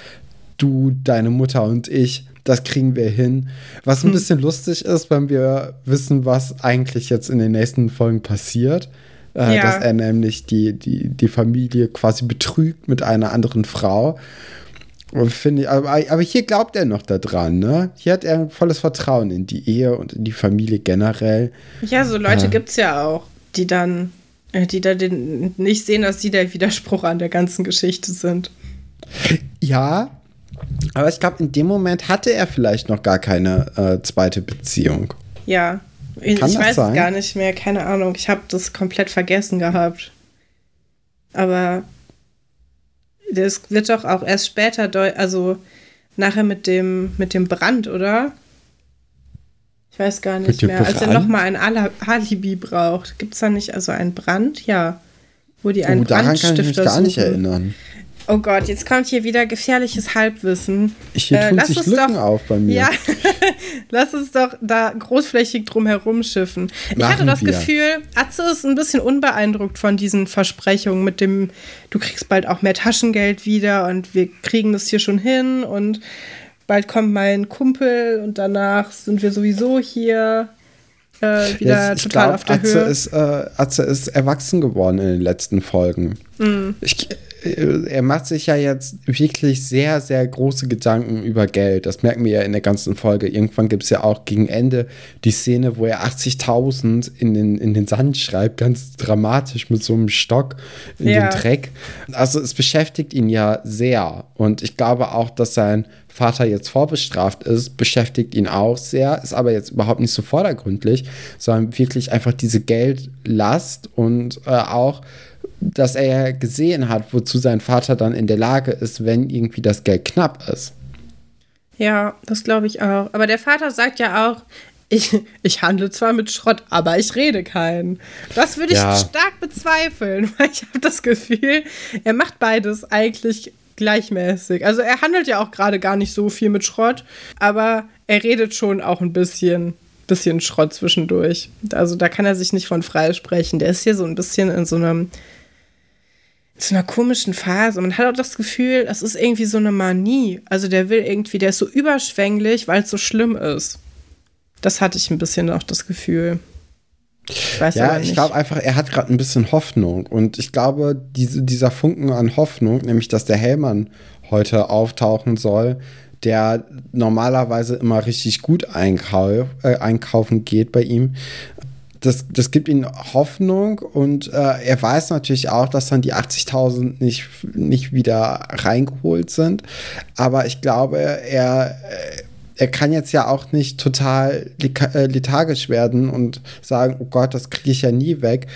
Du, deine Mutter und ich das kriegen wir hin. Was ein hm. bisschen lustig ist, wenn wir wissen, was eigentlich jetzt in den nächsten Folgen passiert. Äh, ja. Dass er nämlich die, die, die Familie quasi betrügt mit einer anderen Frau. Finde ich, aber, aber hier glaubt er noch daran, ne? Hier hat er volles Vertrauen in die Ehe und in die Familie generell. Ja, so Leute äh. gibt es ja auch, die dann, äh, die da den, nicht sehen, dass sie der Widerspruch an der ganzen Geschichte sind. Ja, aber ich glaube, in dem Moment hatte er vielleicht noch gar keine äh, zweite Beziehung. Ja, ich, ich weiß sein? es gar nicht mehr, keine Ahnung. Ich habe das komplett vergessen gehabt. Aber das wird doch auch erst später, also nachher mit dem, mit dem Brand, oder? Ich weiß gar nicht mehr. Brand? Als er nochmal ein Alibi braucht. Gibt es da nicht also einen Brand? Ja. wo die einen oh, daran kann ich mich gar nicht suchen. erinnern. Oh Gott, jetzt kommt hier wieder gefährliches Halbwissen. Hier Äh, tun sich Lücken doch- auf bei mir. Ja, lass uns doch da großflächig drum herum schiffen. Ich Machen hatte das wir. Gefühl, Atze ist ein bisschen unbeeindruckt von diesen Versprechungen mit dem, du kriegst bald auch mehr Taschengeld wieder und wir kriegen das hier schon hin und bald kommt mein Kumpel und danach sind wir sowieso hier äh, wieder Jetzt, total glaub, auf der Atze Höhe. Ist, äh, Atze ist erwachsen geworden in den letzten Folgen. Mhm. Ich, er macht sich ja jetzt wirklich sehr, sehr große Gedanken über Geld. Das merken wir ja in der ganzen Folge. Irgendwann gibt es ja auch gegen Ende die Szene, wo er 80.000 in den, in den Sand schreibt, ganz dramatisch mit so einem Stock in Ja. den Dreck. Also es beschäftigt ihn ja sehr. Und ich glaube auch, dass sein Vater jetzt vorbestraft ist, beschäftigt ihn auch sehr, ist aber jetzt überhaupt nicht so vordergründlich, sondern wirklich einfach diese Geldlast und äh, auch, dass er ja gesehen hat, wozu sein Vater dann in der Lage ist, wenn irgendwie das Geld knapp ist. Ja, das glaube ich auch. Aber der Vater sagt ja auch, ich, ich handle zwar mit Schrott, aber ich rede keinen. Das würde ich Ja. stark bezweifeln, weil ich habe das Gefühl, er macht beides eigentlich gleichmäßig. Also er handelt ja auch gerade gar nicht so viel mit Schrott, aber er redet schon auch ein bisschen, bisschen Schrott zwischendurch. Also da kann er sich nicht von frei sprechen. Der ist hier so ein bisschen in so einem zu einer komischen Phase. Man hat auch das Gefühl, das ist irgendwie so eine Manie. Also der will irgendwie, der ist so überschwänglich, weil es so schlimm ist. Das hatte ich ein bisschen auch das Gefühl. Ich weiß Ja, ich glaube einfach, er hat gerade ein bisschen Hoffnung. Und ich glaube, diese, dieser Funken an Hoffnung, nämlich dass der Hellmann heute auftauchen soll, der normalerweise immer richtig gut einkauf, äh, einkaufen geht bei ihm, das, das gibt ihm Hoffnung und äh, er weiß natürlich auch, dass dann die 80.000 nicht, nicht wieder reingeholt sind. Aber ich glaube, er, äh, er kann jetzt ja auch nicht total äh, lethargisch werden und sagen, oh Gott, das kriege ich ja nie weg.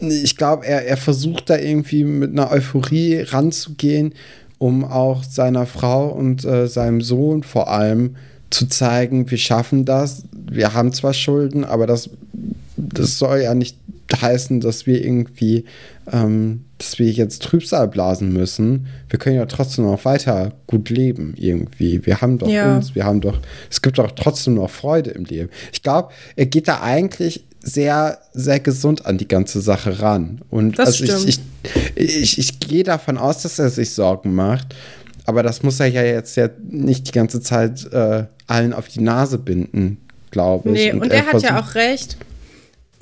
Ich glaube, er, er versucht da irgendwie mit einer Euphorie ranzugehen, um auch seiner Frau und äh, seinem Sohn vor allem zu zeigen, wir schaffen das. Wir haben zwar Schulden, aber das, das soll ja nicht heißen, dass wir irgendwie, ähm, dass wir jetzt Trübsal blasen müssen. Wir können ja trotzdem noch weiter gut leben irgendwie. Wir haben doch Ja. uns, wir haben doch, es gibt doch trotzdem noch Freude im Leben. Ich glaube, er geht da eigentlich sehr, sehr gesund an die ganze Sache ran. Und Das also ich, ich, stimmt. ich, ich gehe davon aus, dass er sich Sorgen macht. Aber das muss er ja jetzt ja nicht die ganze Zeit äh, allen auf die Nase binden, glaube ich. Nee, und, er, hat ja auch recht.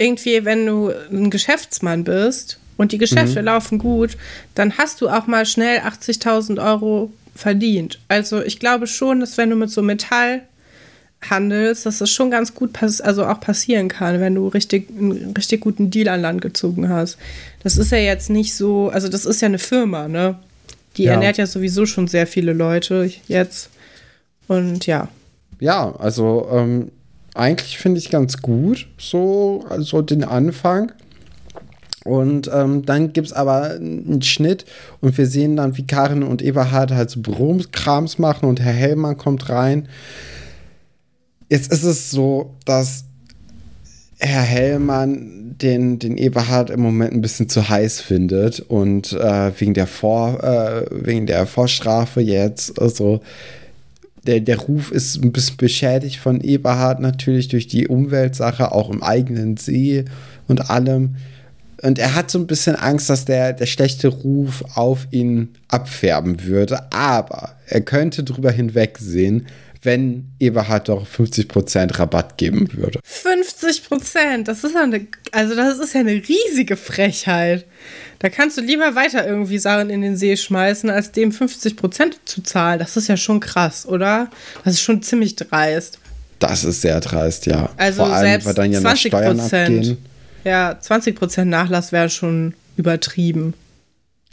Irgendwie, wenn du ein Geschäftsmann bist und die Geschäfte laufen gut, dann hast du auch mal schnell 80.000 Euro verdient. Also ich glaube schon, dass wenn du mit so Metall handelst, dass das schon ganz gut pass also auch passieren kann, wenn du richtig, einen richtig guten Deal an Land gezogen hast. Das ist ja jetzt nicht so, also das ist ja eine Firma, ne? Die Ja. ernährt ja sowieso schon sehr viele Leute jetzt. Und ja. Ja, also ähm, eigentlich finde ich ganz gut, so also den Anfang. Und ähm, dann gibt es aber einen Schnitt und wir sehen dann, wie Karin und Eberhard halt so Bürokrams machen und Herr Hellmann kommt rein. Jetzt ist es so, dass Herr Hellmann den, den Eberhard im Moment ein bisschen zu heiß findet und äh, wegen, der Vor, äh, wegen der Vorstrafe jetzt, also der, der Ruf ist ein bisschen beschädigt von Eberhard natürlich durch die Umweltsache, auch im eigenen See und allem. Und er hat so ein bisschen Angst, dass der, der schlechte Ruf auf ihn abfärben würde. Aber er könnte drüber hinwegsehen, wenn Eberhard doch 50% Rabatt geben würde. 50 Prozent, das ist eine, also das ist ja eine riesige Frechheit. Da kannst du lieber weiter irgendwie Sachen in den See schmeißen, als dem 50 Prozent zu zahlen. Das ist ja schon krass, oder? Das ist schon ziemlich dreist. Das ist sehr dreist, ja. Also Vor allem, selbst weil dann ja noch 20 Steuern abgehen. Prozent. Ja, 20 Prozent Nachlass wäre schon übertrieben.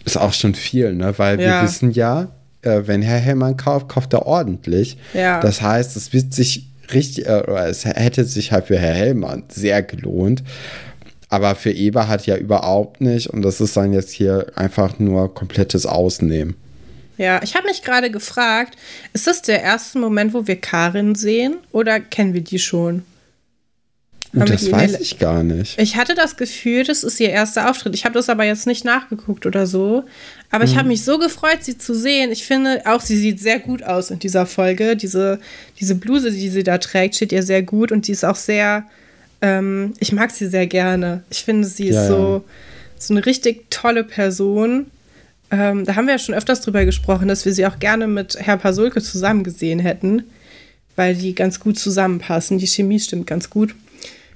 Ist auch schon viel, ne? Weil Ja. wir wissen ja, äh, wenn Herr Hellmann kauft, kauft er ordentlich. Ja. Das heißt, es wird sich richtig, äh, es hätte sich halt für Herr Hellmann sehr gelohnt. Aber für Eberhard ja überhaupt nicht. Und das ist dann jetzt hier einfach nur komplettes Ausnehmen. Ja, ich habe mich gerade gefragt, ist das der erste Moment, wo wir Karin sehen oder kennen wir die schon? Uh, das weiß ich gar nicht. Ich hatte das Gefühl, das ist ihr erster Auftritt. Ich habe das aber jetzt nicht nachgeguckt oder so. Aber mhm. ich habe mich so gefreut, sie zu sehen. Ich finde auch, sie sieht sehr gut aus in dieser Folge. Diese, diese Bluse, die sie da trägt, steht ihr sehr gut und die ist auch sehr. Ähm, ich mag sie sehr gerne. Ich finde, sie ist ja, so, so eine richtig tolle Person. Ähm, da haben wir ja schon öfters drüber gesprochen, dass wir sie auch gerne mit Herr Pasulke zusammen gesehen hätten, weil die ganz gut zusammenpassen. Die Chemie stimmt ganz gut.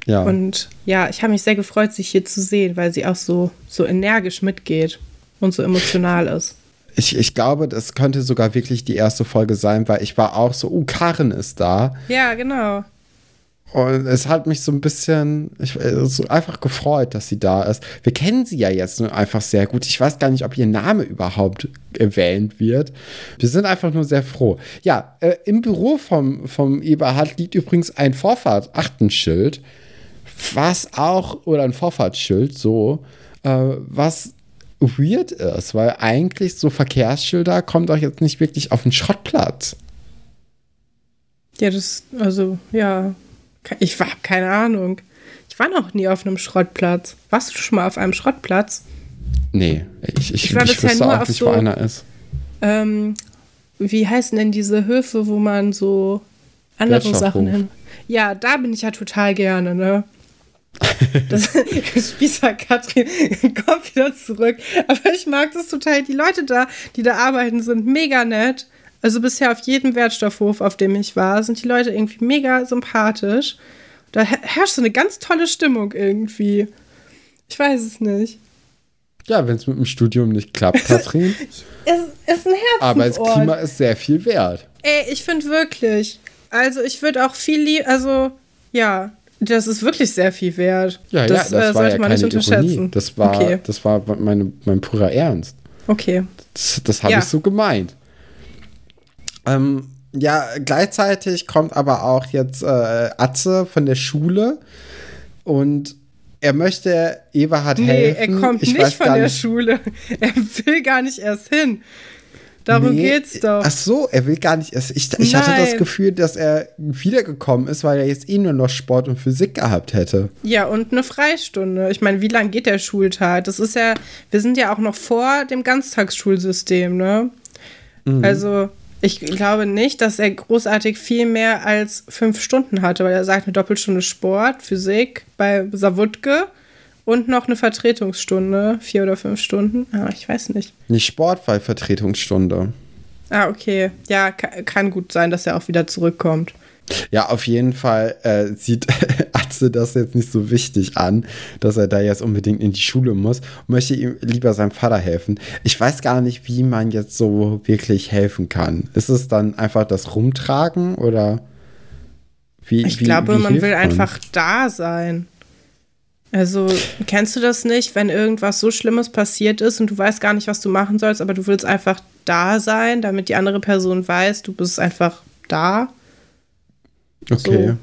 Ja. Und ja, ich habe mich sehr gefreut, sie hier zu sehen, weil sie auch so, so energisch mitgeht und so emotional ist. Ich, ich glaube, das könnte sogar wirklich die erste Folge sein, weil ich war auch so, oh, Karen ist da. Ja, genau. Und es hat mich so ein bisschen ich, äh, so einfach gefreut, dass sie da ist. Wir kennen sie ja jetzt nur einfach sehr gut. Ich weiß gar nicht, ob ihr Name überhaupt erwähnt wird. Wir sind einfach nur sehr froh. Ja, äh, im Büro vom, vom Eberhard liegt übrigens ein Vorfahrt-Achtenschild, was auch, oder ein Vorfahrtsschild, so, äh, was weird ist, weil eigentlich so Verkehrsschilder kommen doch jetzt nicht wirklich auf den Schrottplatz. Ja, das, also, ja, ich habe keine Ahnung. Ich war noch nie auf einem Schrottplatz. Warst du schon mal auf einem Schrottplatz? Nee, ich, ich, ich, war ich wüsste auch nicht, so, wo einer ist. Ähm, wie heißen denn diese Höfe, wo man so andere Sachen hin. Ja, da bin ich ja total gerne, ne? Das Spießer Katrin kommt wieder zurück. Aber ich mag das total. Die Leute da, die da arbeiten, sind mega nett. Also bisher auf jedem Wertstoffhof, auf dem ich war, sind die Leute irgendwie mega sympathisch. Da herrscht so eine ganz tolle Stimmung irgendwie. Ich weiß es nicht. Ja, wenn es mit dem Studium nicht klappt, Katrin. es ist ein Herzensort. Arbeitsklima ist sehr viel wert. Ey, ich finde wirklich. Also ich würde auch viel lieber, also ja, das ist wirklich sehr viel wert. Ja, das, ja, das äh, war ja keine Ironie. Das war, okay. das war meine, mein purer Ernst. Okay. Das, das habe ja. ich so gemeint. Ähm, ja, gleichzeitig kommt aber auch jetzt äh, Atze von der Schule und er möchte Eberhard nee, helfen. Er kommt ich nicht von der nicht. Schule. Er will gar nicht erst hin. Darum nee, geht's doch. Ach so, er will gar nicht erst. Ich, ich hatte das Gefühl, dass er wiedergekommen ist, weil er jetzt eh nur noch Sport und Physik gehabt hätte. Ja, und eine Freistunde. Ich meine, wie lange geht der Schultag? Das ist ja, wir sind ja auch noch vor dem Ganztagsschulsystem, ne? Mhm. Also, ich glaube nicht, dass er großartig viel mehr als fünf Stunden hatte, weil er sagt, eine Doppelstunde Sport, Physik bei Savutke und noch eine Vertretungsstunde, vier oder fünf Stunden. Ah, ich weiß nicht. Nicht Sport, weil Vertretungsstunde. Ah, okay. Ja, kann gut sein, dass er auch wieder zurückkommt. Ja, auf jeden Fall äh, sieht Atze das jetzt nicht so wichtig an, dass er da jetzt unbedingt in die Schule muss möchte ihm lieber seinem Vater helfen. Ich weiß gar nicht, wie man jetzt so wirklich helfen kann. Ist es dann einfach das Rumtragen oder wie? Ich wie, glaube, wie man will man? einfach da sein. Also, kennst du das nicht, wenn irgendwas so Schlimmes passiert ist und du weißt gar nicht, was du machen sollst, aber du willst einfach da sein, damit die andere Person weiß, du bist einfach da? Okay. So.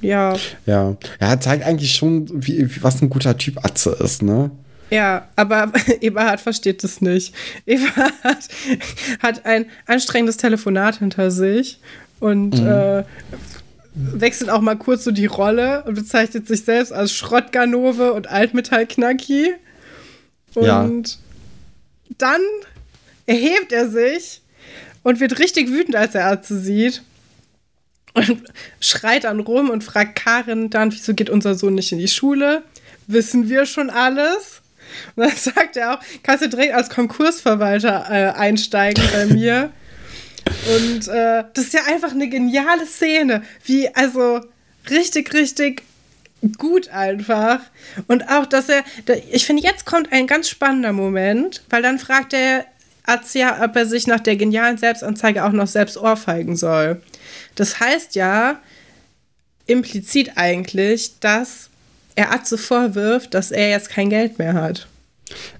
Ja. Ja. Ja, zeigt eigentlich schon, wie, was ein guter Typ Atze ist, ne? Ja, aber Eberhard versteht das nicht. Eberhard hat ein anstrengendes Telefonat hinter sich und mhm. äh, wechselt auch mal kurz so die Rolle und bezeichnet sich selbst als Schrottganove und Altmetallknacki. Und ja. dann erhebt er sich und wird richtig wütend, als er Atze sieht und schreit dann rum und fragt Karin dann, wieso geht unser Sohn nicht in die Schule? Wissen wir schon alles? Und dann sagt er auch, kannst du direkt als Konkursverwalter äh, einsteigen bei mir. und äh, das ist ja einfach eine geniale Szene. Wie, also richtig, richtig gut einfach. Und auch, dass er, ich finde, jetzt kommt ein ganz spannender Moment, weil dann fragt der Arzt ja, ob er sich nach der genialen Selbstanzeige auch noch selbst ohrfeigen soll. Das heißt ja implizit eigentlich, dass er Atze vorwirft, dass er jetzt kein Geld mehr hat.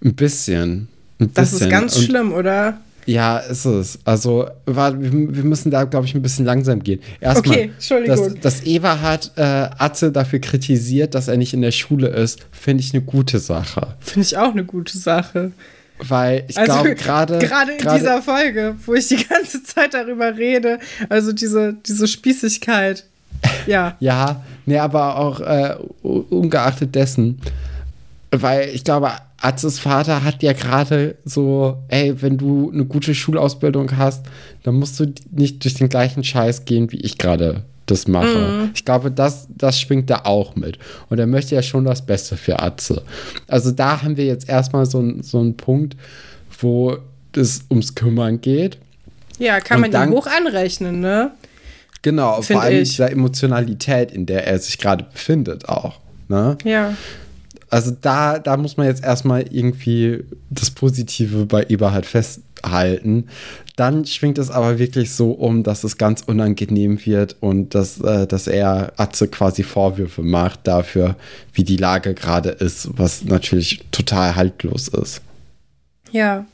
Ein bisschen. Ein das bisschen. ist ganz Und schlimm, oder? Ja, ist es. Also, wir müssen da, glaube ich, ein bisschen langsam gehen. Erstmal, okay, Entschuldigung. Dass, dass Eva hat äh, Atze dafür kritisiert, dass er nicht in der Schule ist, finde ich eine gute Sache. Finde ich auch eine gute Sache. Weil ich also, glaube, gerade. Gerade in dieser Folge, wo ich die ganze Zeit darüber rede, also diese, diese Spießigkeit. Ja. ja, nee, aber auch äh, ungeachtet dessen, weil ich glaube, Atzes Vater hat ja gerade so, ey, wenn du eine gute Schulausbildung hast, dann musst du nicht durch den gleichen Scheiß gehen, wie ich gerade das mache. Mhm. Ich glaube, das, das schwingt da auch mit. Und er möchte ja schon das Beste für Atze. Also da haben wir jetzt erstmal so, so einen Punkt, wo es ums Kümmern geht. Ja, kann man dann, hoch anrechnen, ne? Genau, Find vor allem ich. dieser Emotionalität, in der er sich gerade befindet, auch. Ne? Ja. Also da, da muss man jetzt erstmal irgendwie das Positive bei Eberhard festhalten. Dann schwingt es aber wirklich so um, dass es ganz unangenehm wird und dass, äh, dass er Atze quasi Vorwürfe macht dafür, wie die Lage gerade ist, was natürlich total haltlos ist. Ja.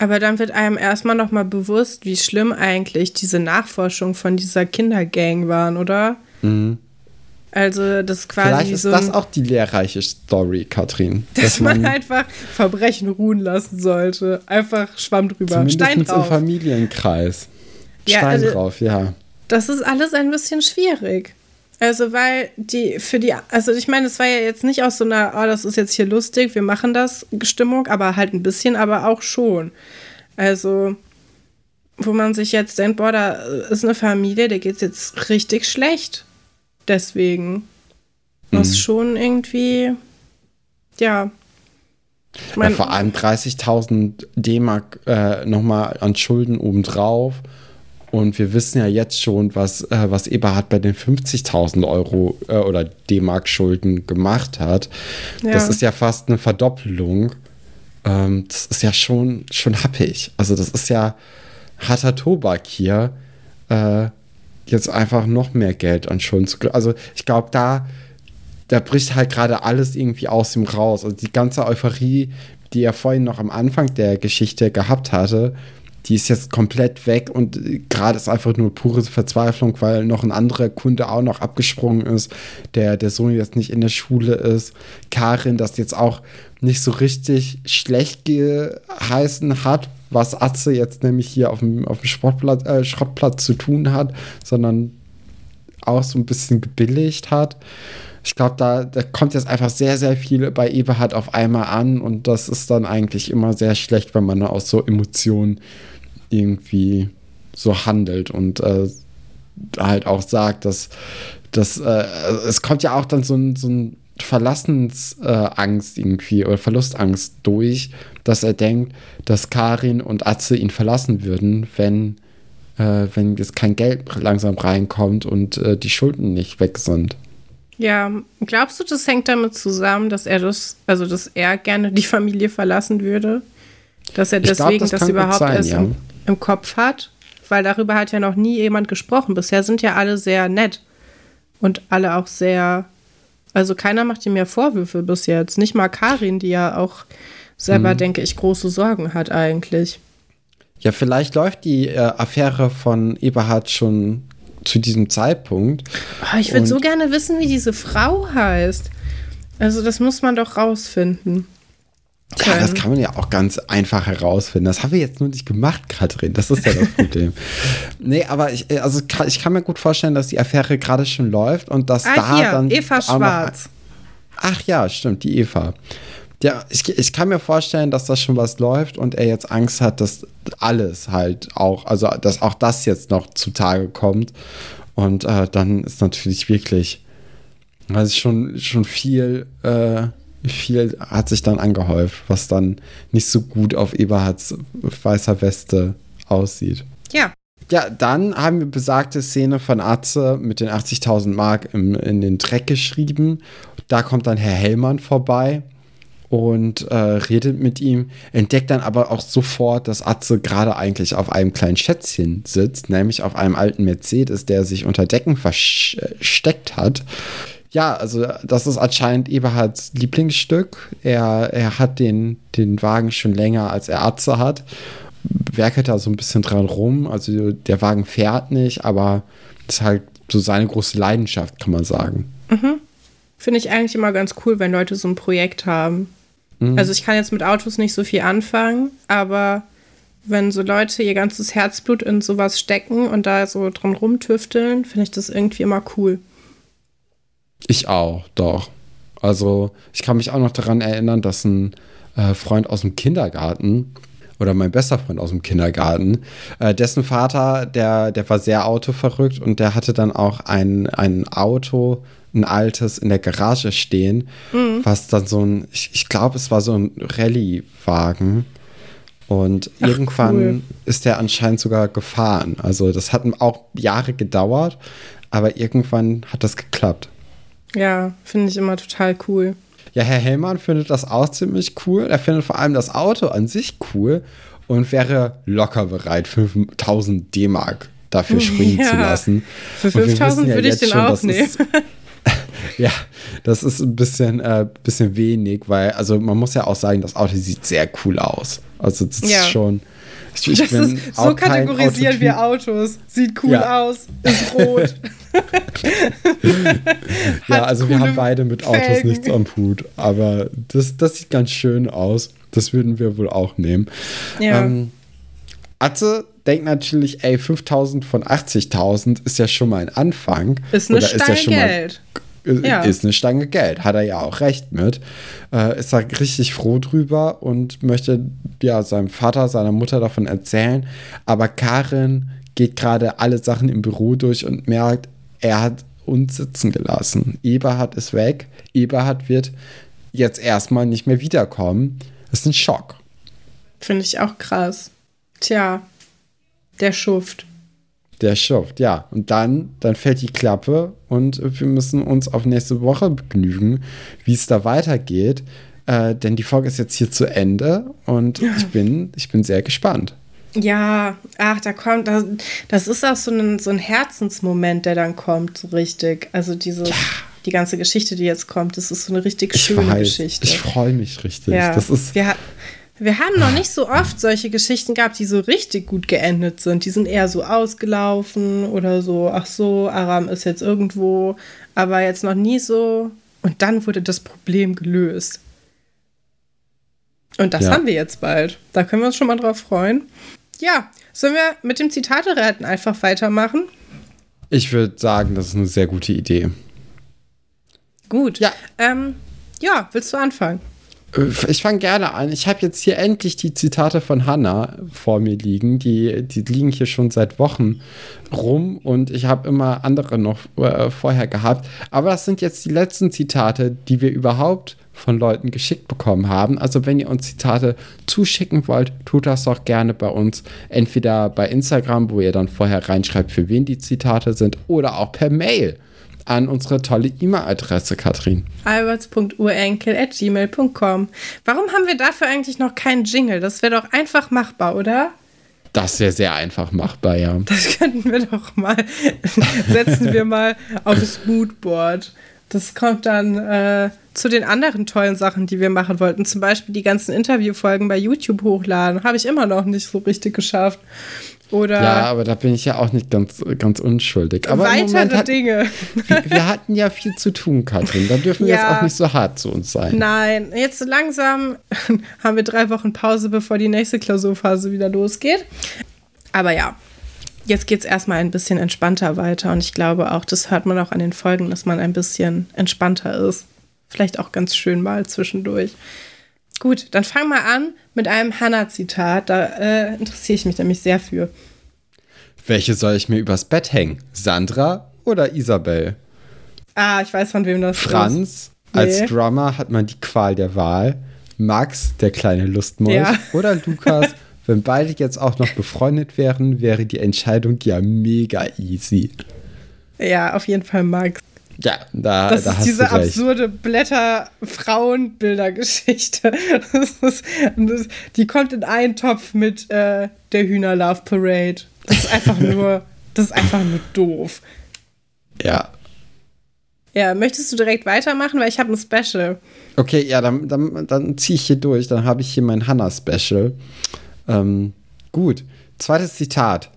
Aber dann wird einem erstmal nochmal bewusst, wie schlimm eigentlich diese Nachforschung von dieser Kindergang waren, oder? Mhm. Also das quasi Vielleicht ist so das auch die lehrreiche Story, Katrin. Dass, dass man, man, einfach Verbrechen ruhen lassen sollte. Einfach Schwamm drüber. Stein drauf. im Familienkreis. Ja, Stein also, drauf, ja. Das ist alles ein bisschen schwierig. Also, weil die für die, also ich meine, es war ja jetzt nicht aus so einer, oh, das ist jetzt hier lustig, wir machen das Stimmung, aber halt ein bisschen, aber auch schon. Also, wo man sich jetzt denkt, boah, da ist eine Familie, der geht es jetzt richtig schlecht deswegen. Was mhm. schon irgendwie, ja. ja vor allem 30.000 D-Mark äh, nochmal an Schulden obendrauf. Und wir wissen ja jetzt schon, was, äh, was Eberhard bei den 50.000 Euro äh, oder D-Mark Schulden gemacht hat. Ja. Das ist ja fast eine Verdoppelung. Ähm, das ist ja schon, schon happig. Also, das ist ja harter Tobak hier. Äh, jetzt einfach noch mehr Geld an Schulden zu Also ich glaube, da, da bricht halt gerade alles irgendwie aus ihm raus. Also die ganze Euphorie, die er vorhin noch am Anfang der Geschichte gehabt hatte, die ist jetzt komplett weg und gerade ist einfach nur pure Verzweiflung, weil noch ein anderer Kunde auch noch abgesprungen ist, der der Sohn jetzt nicht in der Schule ist. Karin das jetzt auch nicht so richtig schlecht geheißen hat, was Atze jetzt nämlich hier auf dem, auf dem Sportplatz, äh, Schrottplatz zu tun hat, sondern auch so ein bisschen gebilligt hat. Ich glaube, da, da kommt jetzt einfach sehr, sehr viel bei Eberhard auf einmal an und das ist dann eigentlich immer sehr schlecht, wenn man aus so Emotionen irgendwie so handelt und äh, halt auch sagt, dass, dass äh, es kommt ja auch dann so ein, so ein Verlassensangst äh, irgendwie oder Verlustangst durch, dass er denkt, dass Karin und Atze ihn verlassen würden, wenn, äh, wenn jetzt kein Geld langsam reinkommt und äh, die Schulden nicht weg sind. Ja, glaubst du, das hängt damit zusammen, dass er das, also dass er gerne die Familie verlassen würde? Dass er deswegen glaub, das, das überhaupt sein, erst ja. im, im Kopf hat? Weil darüber hat ja noch nie jemand gesprochen. Bisher sind ja alle sehr nett und alle auch sehr also keiner macht ihm ja Vorwürfe bis jetzt. Nicht mal Karin, die ja auch selber, mhm. denke ich, große Sorgen hat eigentlich. Ja, vielleicht läuft die äh, Affäre von Eberhard schon zu diesem Zeitpunkt. Oh, ich würde so gerne wissen, wie diese Frau heißt. Also das muss man doch rausfinden. Ja, das kann man ja auch ganz einfach herausfinden. Das haben wir jetzt nur nicht gemacht, Katrin. Das ist ja das Problem. nee, aber ich, also ich kann mir gut vorstellen, dass die Affäre gerade schon läuft und dass ah, da hier, dann. Eva Schwarz. ach ja, stimmt, die Eva. Ja, ich, ich kann mir vorstellen, dass das schon was läuft und er jetzt Angst hat, dass alles halt auch, also dass auch das jetzt noch zutage kommt. Und äh, dann ist natürlich wirklich, also schon, schon viel. Äh, viel hat sich dann angehäuft, was dann nicht so gut auf Eberhards weißer Weste aussieht. Ja. Ja, dann haben wir besagte Szene von Atze mit den 80.000 Mark im, in den Dreck geschrieben. Da kommt dann Herr Hellmann vorbei und äh, redet mit ihm, entdeckt dann aber auch sofort, dass Atze gerade eigentlich auf einem kleinen Schätzchen sitzt, nämlich auf einem alten Mercedes, der sich unter Decken versteckt hat ja, also das ist anscheinend Eberhards Lieblingsstück. Er, er hat den, den Wagen schon länger, als er Atze hat. Werkelt da so ein bisschen dran rum. Also der Wagen fährt nicht, aber ist halt so seine große Leidenschaft, kann man sagen. Mhm. Finde ich eigentlich immer ganz cool, wenn Leute so ein Projekt haben. Mhm. Also ich kann jetzt mit Autos nicht so viel anfangen, aber wenn so Leute ihr ganzes Herzblut in sowas stecken und da so dran rumtüfteln, finde ich das irgendwie immer cool. Ich auch, doch. Also, ich kann mich auch noch daran erinnern, dass ein äh, Freund aus dem Kindergarten oder mein bester Freund aus dem Kindergarten, äh, dessen Vater, der, der war sehr autoverrückt und der hatte dann auch ein, ein Auto, ein altes in der Garage stehen, mhm. was dann so ein, ich, ich glaube, es war so ein Rallye-Wagen. Und Ach, irgendwann cool. ist der anscheinend sogar gefahren. Also das hat auch Jahre gedauert, aber irgendwann hat das geklappt. Ja, finde ich immer total cool. Ja, Herr Hellmann findet das auch ziemlich cool. Er findet vor allem das Auto an sich cool und wäre locker bereit, 5000 D-Mark dafür springen ja. zu lassen. Für 5000 ja würde ich den schon, auch nehmen. ja, das ist ein bisschen, äh, bisschen wenig, weil, also man muss ja auch sagen, das Auto sieht sehr cool aus. Also das ja. ist schon. Ich, ich ist, so kategorisieren wir Autos. Sieht cool ja. aus, ist rot. ja, also wir haben beide mit Autos Felgen. nichts am Hut, aber das, das sieht ganz schön aus. Das würden wir wohl auch nehmen. Ja. Ähm, Atze denkt natürlich, ey, 5000 von 80.000 ist ja schon mal ein Anfang. Ist eine ist ja. Ist eine Stange Geld, hat er ja auch recht mit. Äh, ist da richtig froh drüber und möchte ja seinem Vater, seiner Mutter davon erzählen. Aber Karin geht gerade alle Sachen im Büro durch und merkt, er hat uns sitzen gelassen. Eberhard ist weg. Eberhard wird jetzt erstmal nicht mehr wiederkommen. Das ist ein Schock. Finde ich auch krass. Tja, der Schuft. Der Schuft, ja. Und dann, dann fällt die Klappe und wir müssen uns auf nächste Woche begnügen, wie es da weitergeht. Äh, denn die Folge ist jetzt hier zu Ende und ich bin, ich bin sehr gespannt. Ja, ach, da kommt, das, das ist auch so ein, so ein Herzensmoment, der dann kommt, so richtig. Also diese, ja. die ganze Geschichte, die jetzt kommt, das ist so eine richtig ich schöne weiß, Geschichte. Ich freue mich richtig. Ja. Das ist, wir, wir haben noch nicht so oft solche Geschichten gehabt, die so richtig gut geendet sind. Die sind eher so ausgelaufen oder so, ach so, Aram ist jetzt irgendwo, aber jetzt noch nie so. Und dann wurde das Problem gelöst. Und das ja. haben wir jetzt bald. Da können wir uns schon mal drauf freuen. Ja, sollen wir mit dem Zitate retten einfach weitermachen? Ich würde sagen, das ist eine sehr gute Idee. Gut. Ja. Ähm, ja, willst du anfangen? Ich fange gerne an. Ich habe jetzt hier endlich die Zitate von Hannah vor mir liegen. Die, die liegen hier schon seit Wochen rum und ich habe immer andere noch äh, vorher gehabt. Aber das sind jetzt die letzten Zitate, die wir überhaupt von Leuten geschickt bekommen haben. Also wenn ihr uns Zitate zuschicken wollt, tut das doch gerne bei uns. Entweder bei Instagram, wo ihr dann vorher reinschreibt, für wen die Zitate sind, oder auch per Mail an unsere tolle E-Mail-Adresse, Katrin. alberts.urenkel.gmail.com. Warum haben wir dafür eigentlich noch keinen Jingle? Das wäre doch einfach machbar, oder? Das wäre sehr einfach machbar, ja. Das könnten wir doch mal, setzen wir mal aufs Moodboard. Das kommt dann äh, zu den anderen tollen Sachen, die wir machen wollten. Zum Beispiel die ganzen Interviewfolgen bei YouTube hochladen. Habe ich immer noch nicht so richtig geschafft. Oder ja, aber da bin ich ja auch nicht ganz, ganz unschuldig. Aber weitere hat, Dinge. Wir, wir, hatten ja viel zu tun, Katrin. Da dürfen wir ja. jetzt auch nicht so hart zu uns sein. Nein, jetzt langsam haben wir drei Wochen Pause, bevor die nächste Klausurphase wieder losgeht. Aber ja, jetzt geht es erstmal ein bisschen entspannter weiter. Und ich glaube auch, das hört man auch an den Folgen, dass man ein bisschen entspannter ist. Vielleicht auch ganz schön mal zwischendurch. Gut, dann fang mal an mit einem Hannah-Zitat. Da äh, interessiere ich mich nämlich sehr für. Welche soll ich mir übers Bett hängen? Sandra oder Isabel? Ah, ich weiß von wem das Franz, ist. Franz, nee. als Drummer hat man die Qual der Wahl. Max, der kleine Lustmolch. Ja. Oder Lukas, wenn beide jetzt auch noch befreundet wären, wäre die Entscheidung ja mega easy. Ja, auf jeden Fall Max. Ja, da, das da ist diese absurde Blätter-Frauenbilder-Geschichte. die kommt in einen Topf mit äh, der Hühner-Love Parade. Das ist einfach nur, das ist einfach nur doof. Ja. Ja, möchtest du direkt weitermachen, weil ich habe ein Special. Okay, ja, dann, dann, dann ziehe ich hier durch. Dann habe ich hier mein Hannah-Special. Ähm, gut. Zweites Zitat.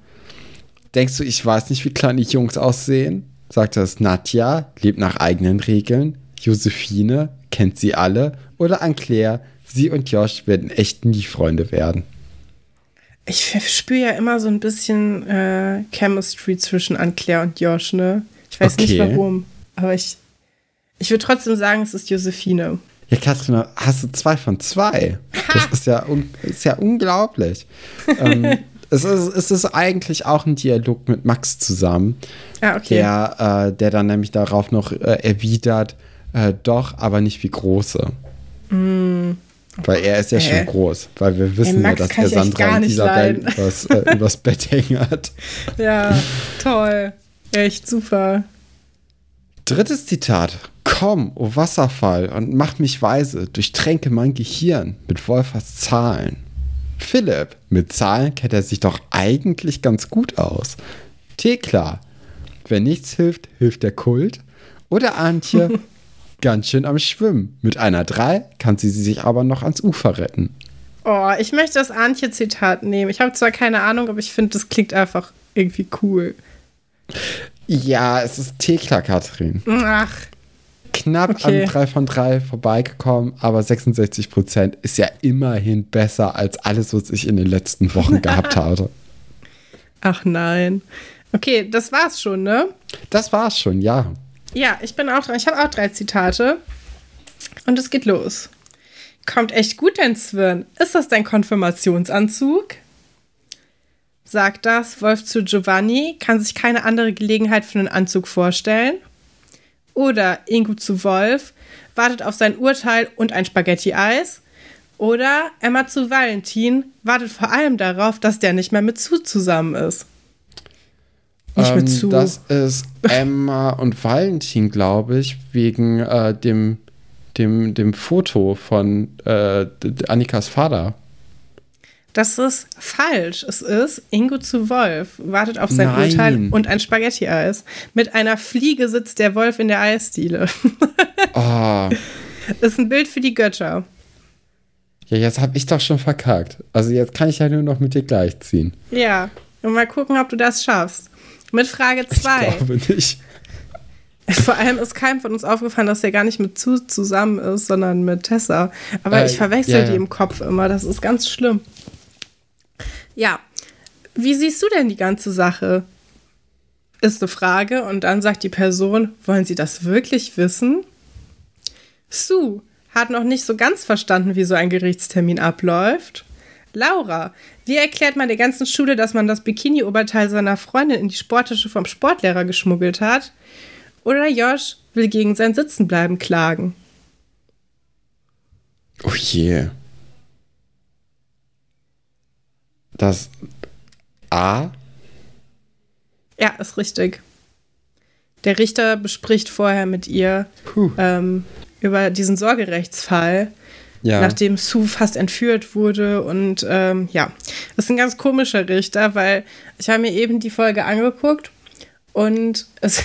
Denkst du, ich weiß nicht, wie kleine Jungs aussehen? Sagt es Nadja, lebt nach eigenen Regeln, Josephine kennt sie alle oder Anne-Claire, sie und Josh werden echt nie Freunde werden. Ich spüre ja immer so ein bisschen äh, Chemistry zwischen Anne-Claire und Josh, ne? Ich weiß okay. nicht warum, aber ich, ich würde trotzdem sagen, es ist Josephine. Ja, Katrin, hast du zwei von zwei? Das ist ja, ist ja unglaublich. ähm, es, ist, es ist eigentlich auch ein Dialog mit Max zusammen, ah, okay. der, äh, der dann nämlich darauf noch äh, erwidert, äh, doch, aber nicht wie große. Mm. Weil er ist ja schon groß, weil wir wissen ja, dass er Sandra und Isabel übers, äh, übers Bett hängen hat. Ja, toll. Echt super. Drittes Zitat. Komm, o oh Wasserfall, und mach mich weise, durchtränke mein Gehirn mit Wolfers Zahlen. Philipp, mit Zahlen kennt er sich doch eigentlich ganz gut aus. Thekla, wenn nichts hilft, hilft der Kult. Oder Antje, ganz schön am Schwimmen. Mit einer 3 kann sie sich aber noch ans Ufer retten. Oh, ich möchte das Antje-Zitat nehmen. Ich habe zwar keine Ahnung, aber ich finde, das klingt einfach irgendwie cool. Ja, es ist Thekla, Katrin. Ach. Knapp okay. an 3 von 3 vorbeigekommen, aber 66 Prozent ist ja immerhin besser als alles, was ich in den letzten Wochen gehabt habe. Ach nein. Okay, das war's schon, ne? Das war's schon, ja. Ja, ich bin auch dran. Ich habe auch drei Zitate. Und es geht los. Kommt echt gut, dein Zwirn. Ist das dein Konfirmationsanzug? Sagt das Wolf zu Giovanni, kann sich keine andere Gelegenheit für einen Anzug vorstellen. Oder Ingo zu Wolf, wartet auf sein Urteil und ein Spaghetti-Eis. Oder Emma zu Valentin, wartet vor allem darauf, dass der nicht mehr mit Zu zusammen ist. Nicht ähm, mit zu. Das ist Emma und Valentin, glaube ich, wegen äh, dem, dem, dem Foto von äh, Annikas Vater. Das ist falsch. Es ist Ingo zu Wolf, wartet auf sein Nein. Urteil und ein Spaghetti-Eis. Mit einer Fliege sitzt der Wolf in der Eisdiele. oh. Ist ein Bild für die Götter. Ja, jetzt habe ich doch schon verkackt. Also jetzt kann ich ja nur noch mit dir gleichziehen. Ja, und mal gucken, ob du das schaffst. Mit Frage 2. Ich glaube nicht. Vor allem ist keinem von uns aufgefallen, dass der gar nicht mit Zu zusammen ist, sondern mit Tessa. Aber äh, ich verwechsel yeah. die im Kopf immer. Das ist ganz schlimm. Ja. Wie siehst du denn die ganze Sache? Ist eine Frage und dann sagt die Person, wollen Sie das wirklich wissen? Sue hat noch nicht so ganz verstanden, wie so ein Gerichtstermin abläuft. Laura, wie erklärt man der ganzen Schule, dass man das Bikini-Oberteil seiner Freundin in die Sporttasche vom Sportlehrer geschmuggelt hat? Oder Josh will gegen sein Sitzenbleiben klagen? Oh je. Das A? Ja, ist richtig. Der Richter bespricht vorher mit ihr ähm, über diesen Sorgerechtsfall ja. nachdem Sue fast entführt wurde. Und ähm, ja, das ist ein ganz komischer Richter, weil ich habe mir eben die Folge angeguckt und es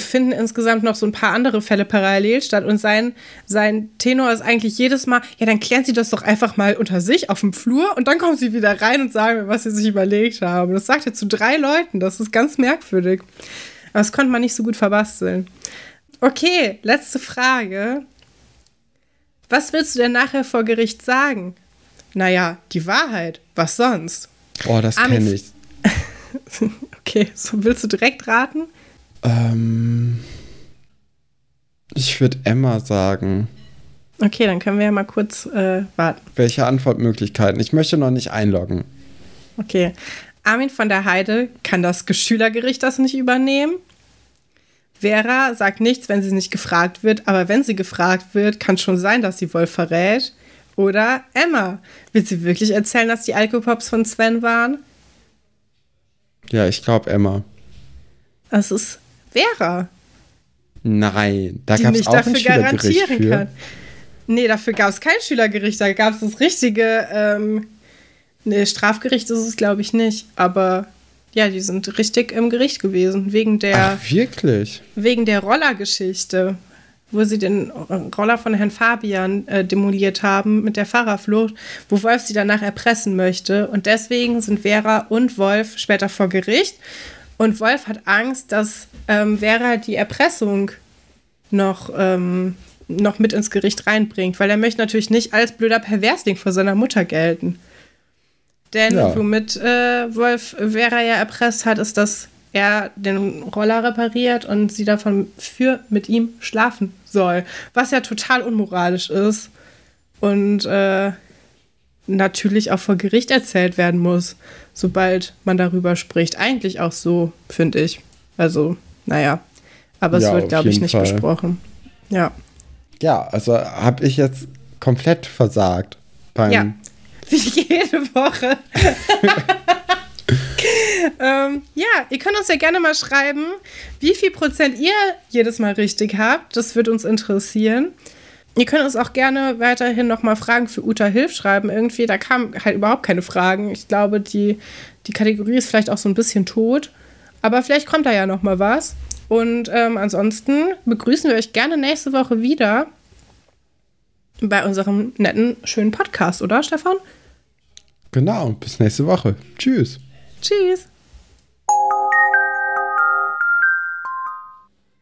finden insgesamt noch so ein paar andere Fälle parallel statt. Und sein, sein Tenor ist eigentlich jedes Mal, ja, dann klären Sie das doch einfach mal unter sich auf dem Flur und dann kommen Sie wieder rein und sagen mir, was Sie sich überlegt haben. Das sagt er zu drei Leuten. Das ist ganz merkwürdig. Aber das konnte man nicht so gut verbasteln. Okay, letzte Frage. Was willst du denn nachher vor Gericht sagen? Naja, die Wahrheit. Was sonst? Oh, das kenne ich. okay, so willst du direkt raten? Ähm, ich würde Emma sagen. Okay, dann können wir ja mal kurz äh, warten. Welche Antwortmöglichkeiten? Ich möchte noch nicht einloggen. Okay. Armin von der Heide kann das Schülergericht das nicht übernehmen. Vera sagt nichts, wenn sie nicht gefragt wird, aber wenn sie gefragt wird, kann schon sein, dass sie wohl verrät. Oder Emma. Will sie wirklich erzählen, dass die Alkopops von Sven waren? Ja, ich glaube Emma. Das ist Vera. Nein, da gab es auch ein Schülergericht für. Kann. Nee, dafür gab es kein Schülergericht. Da gab es das richtige. Ähm, nee, Strafgericht ist es, glaube ich, nicht. Aber ja, die sind richtig im Gericht gewesen, wegen der. Ach, wirklich? Wegen der Rollergeschichte, wo sie den Roller von Herrn Fabian äh, demoliert haben mit der Fahrerflucht, wo Wolf sie danach erpressen möchte. Und deswegen sind Vera und Wolf später vor Gericht. Und Wolf hat Angst, dass ähm, Vera die Erpressung noch, ähm, noch mit ins Gericht reinbringt, weil er möchte natürlich nicht als blöder Perversling vor seiner Mutter gelten. Denn Ja. womit äh, Wolf Vera ja erpresst hat, ist, dass er den Roller repariert und sie davon für mit ihm schlafen soll. Was ja total unmoralisch ist. Und äh, natürlich auch vor Gericht erzählt werden muss, sobald man darüber spricht. Eigentlich auch so, finde ich. Also, naja. Aber es Ja, wird, auf glaube ich, nicht Fall. besprochen. Ja. Ja, also habe ich jetzt komplett versagt beim. Ja. Wie jede Woche. ähm, ja, ihr könnt uns ja gerne mal schreiben, wie viel Prozent ihr jedes Mal richtig habt. Das würde uns interessieren. Ihr könnt uns auch gerne weiterhin nochmal Fragen für Uta Hilf schreiben. Irgendwie, da kamen halt überhaupt keine Fragen. Ich glaube, die, die Kategorie ist vielleicht auch so ein bisschen tot. Aber vielleicht kommt da ja nochmal was. Und ähm, ansonsten begrüßen wir euch gerne nächste Woche wieder bei unserem netten, schönen Podcast, oder Stefan? Genau, bis nächste Woche. Tschüss. Tschüss.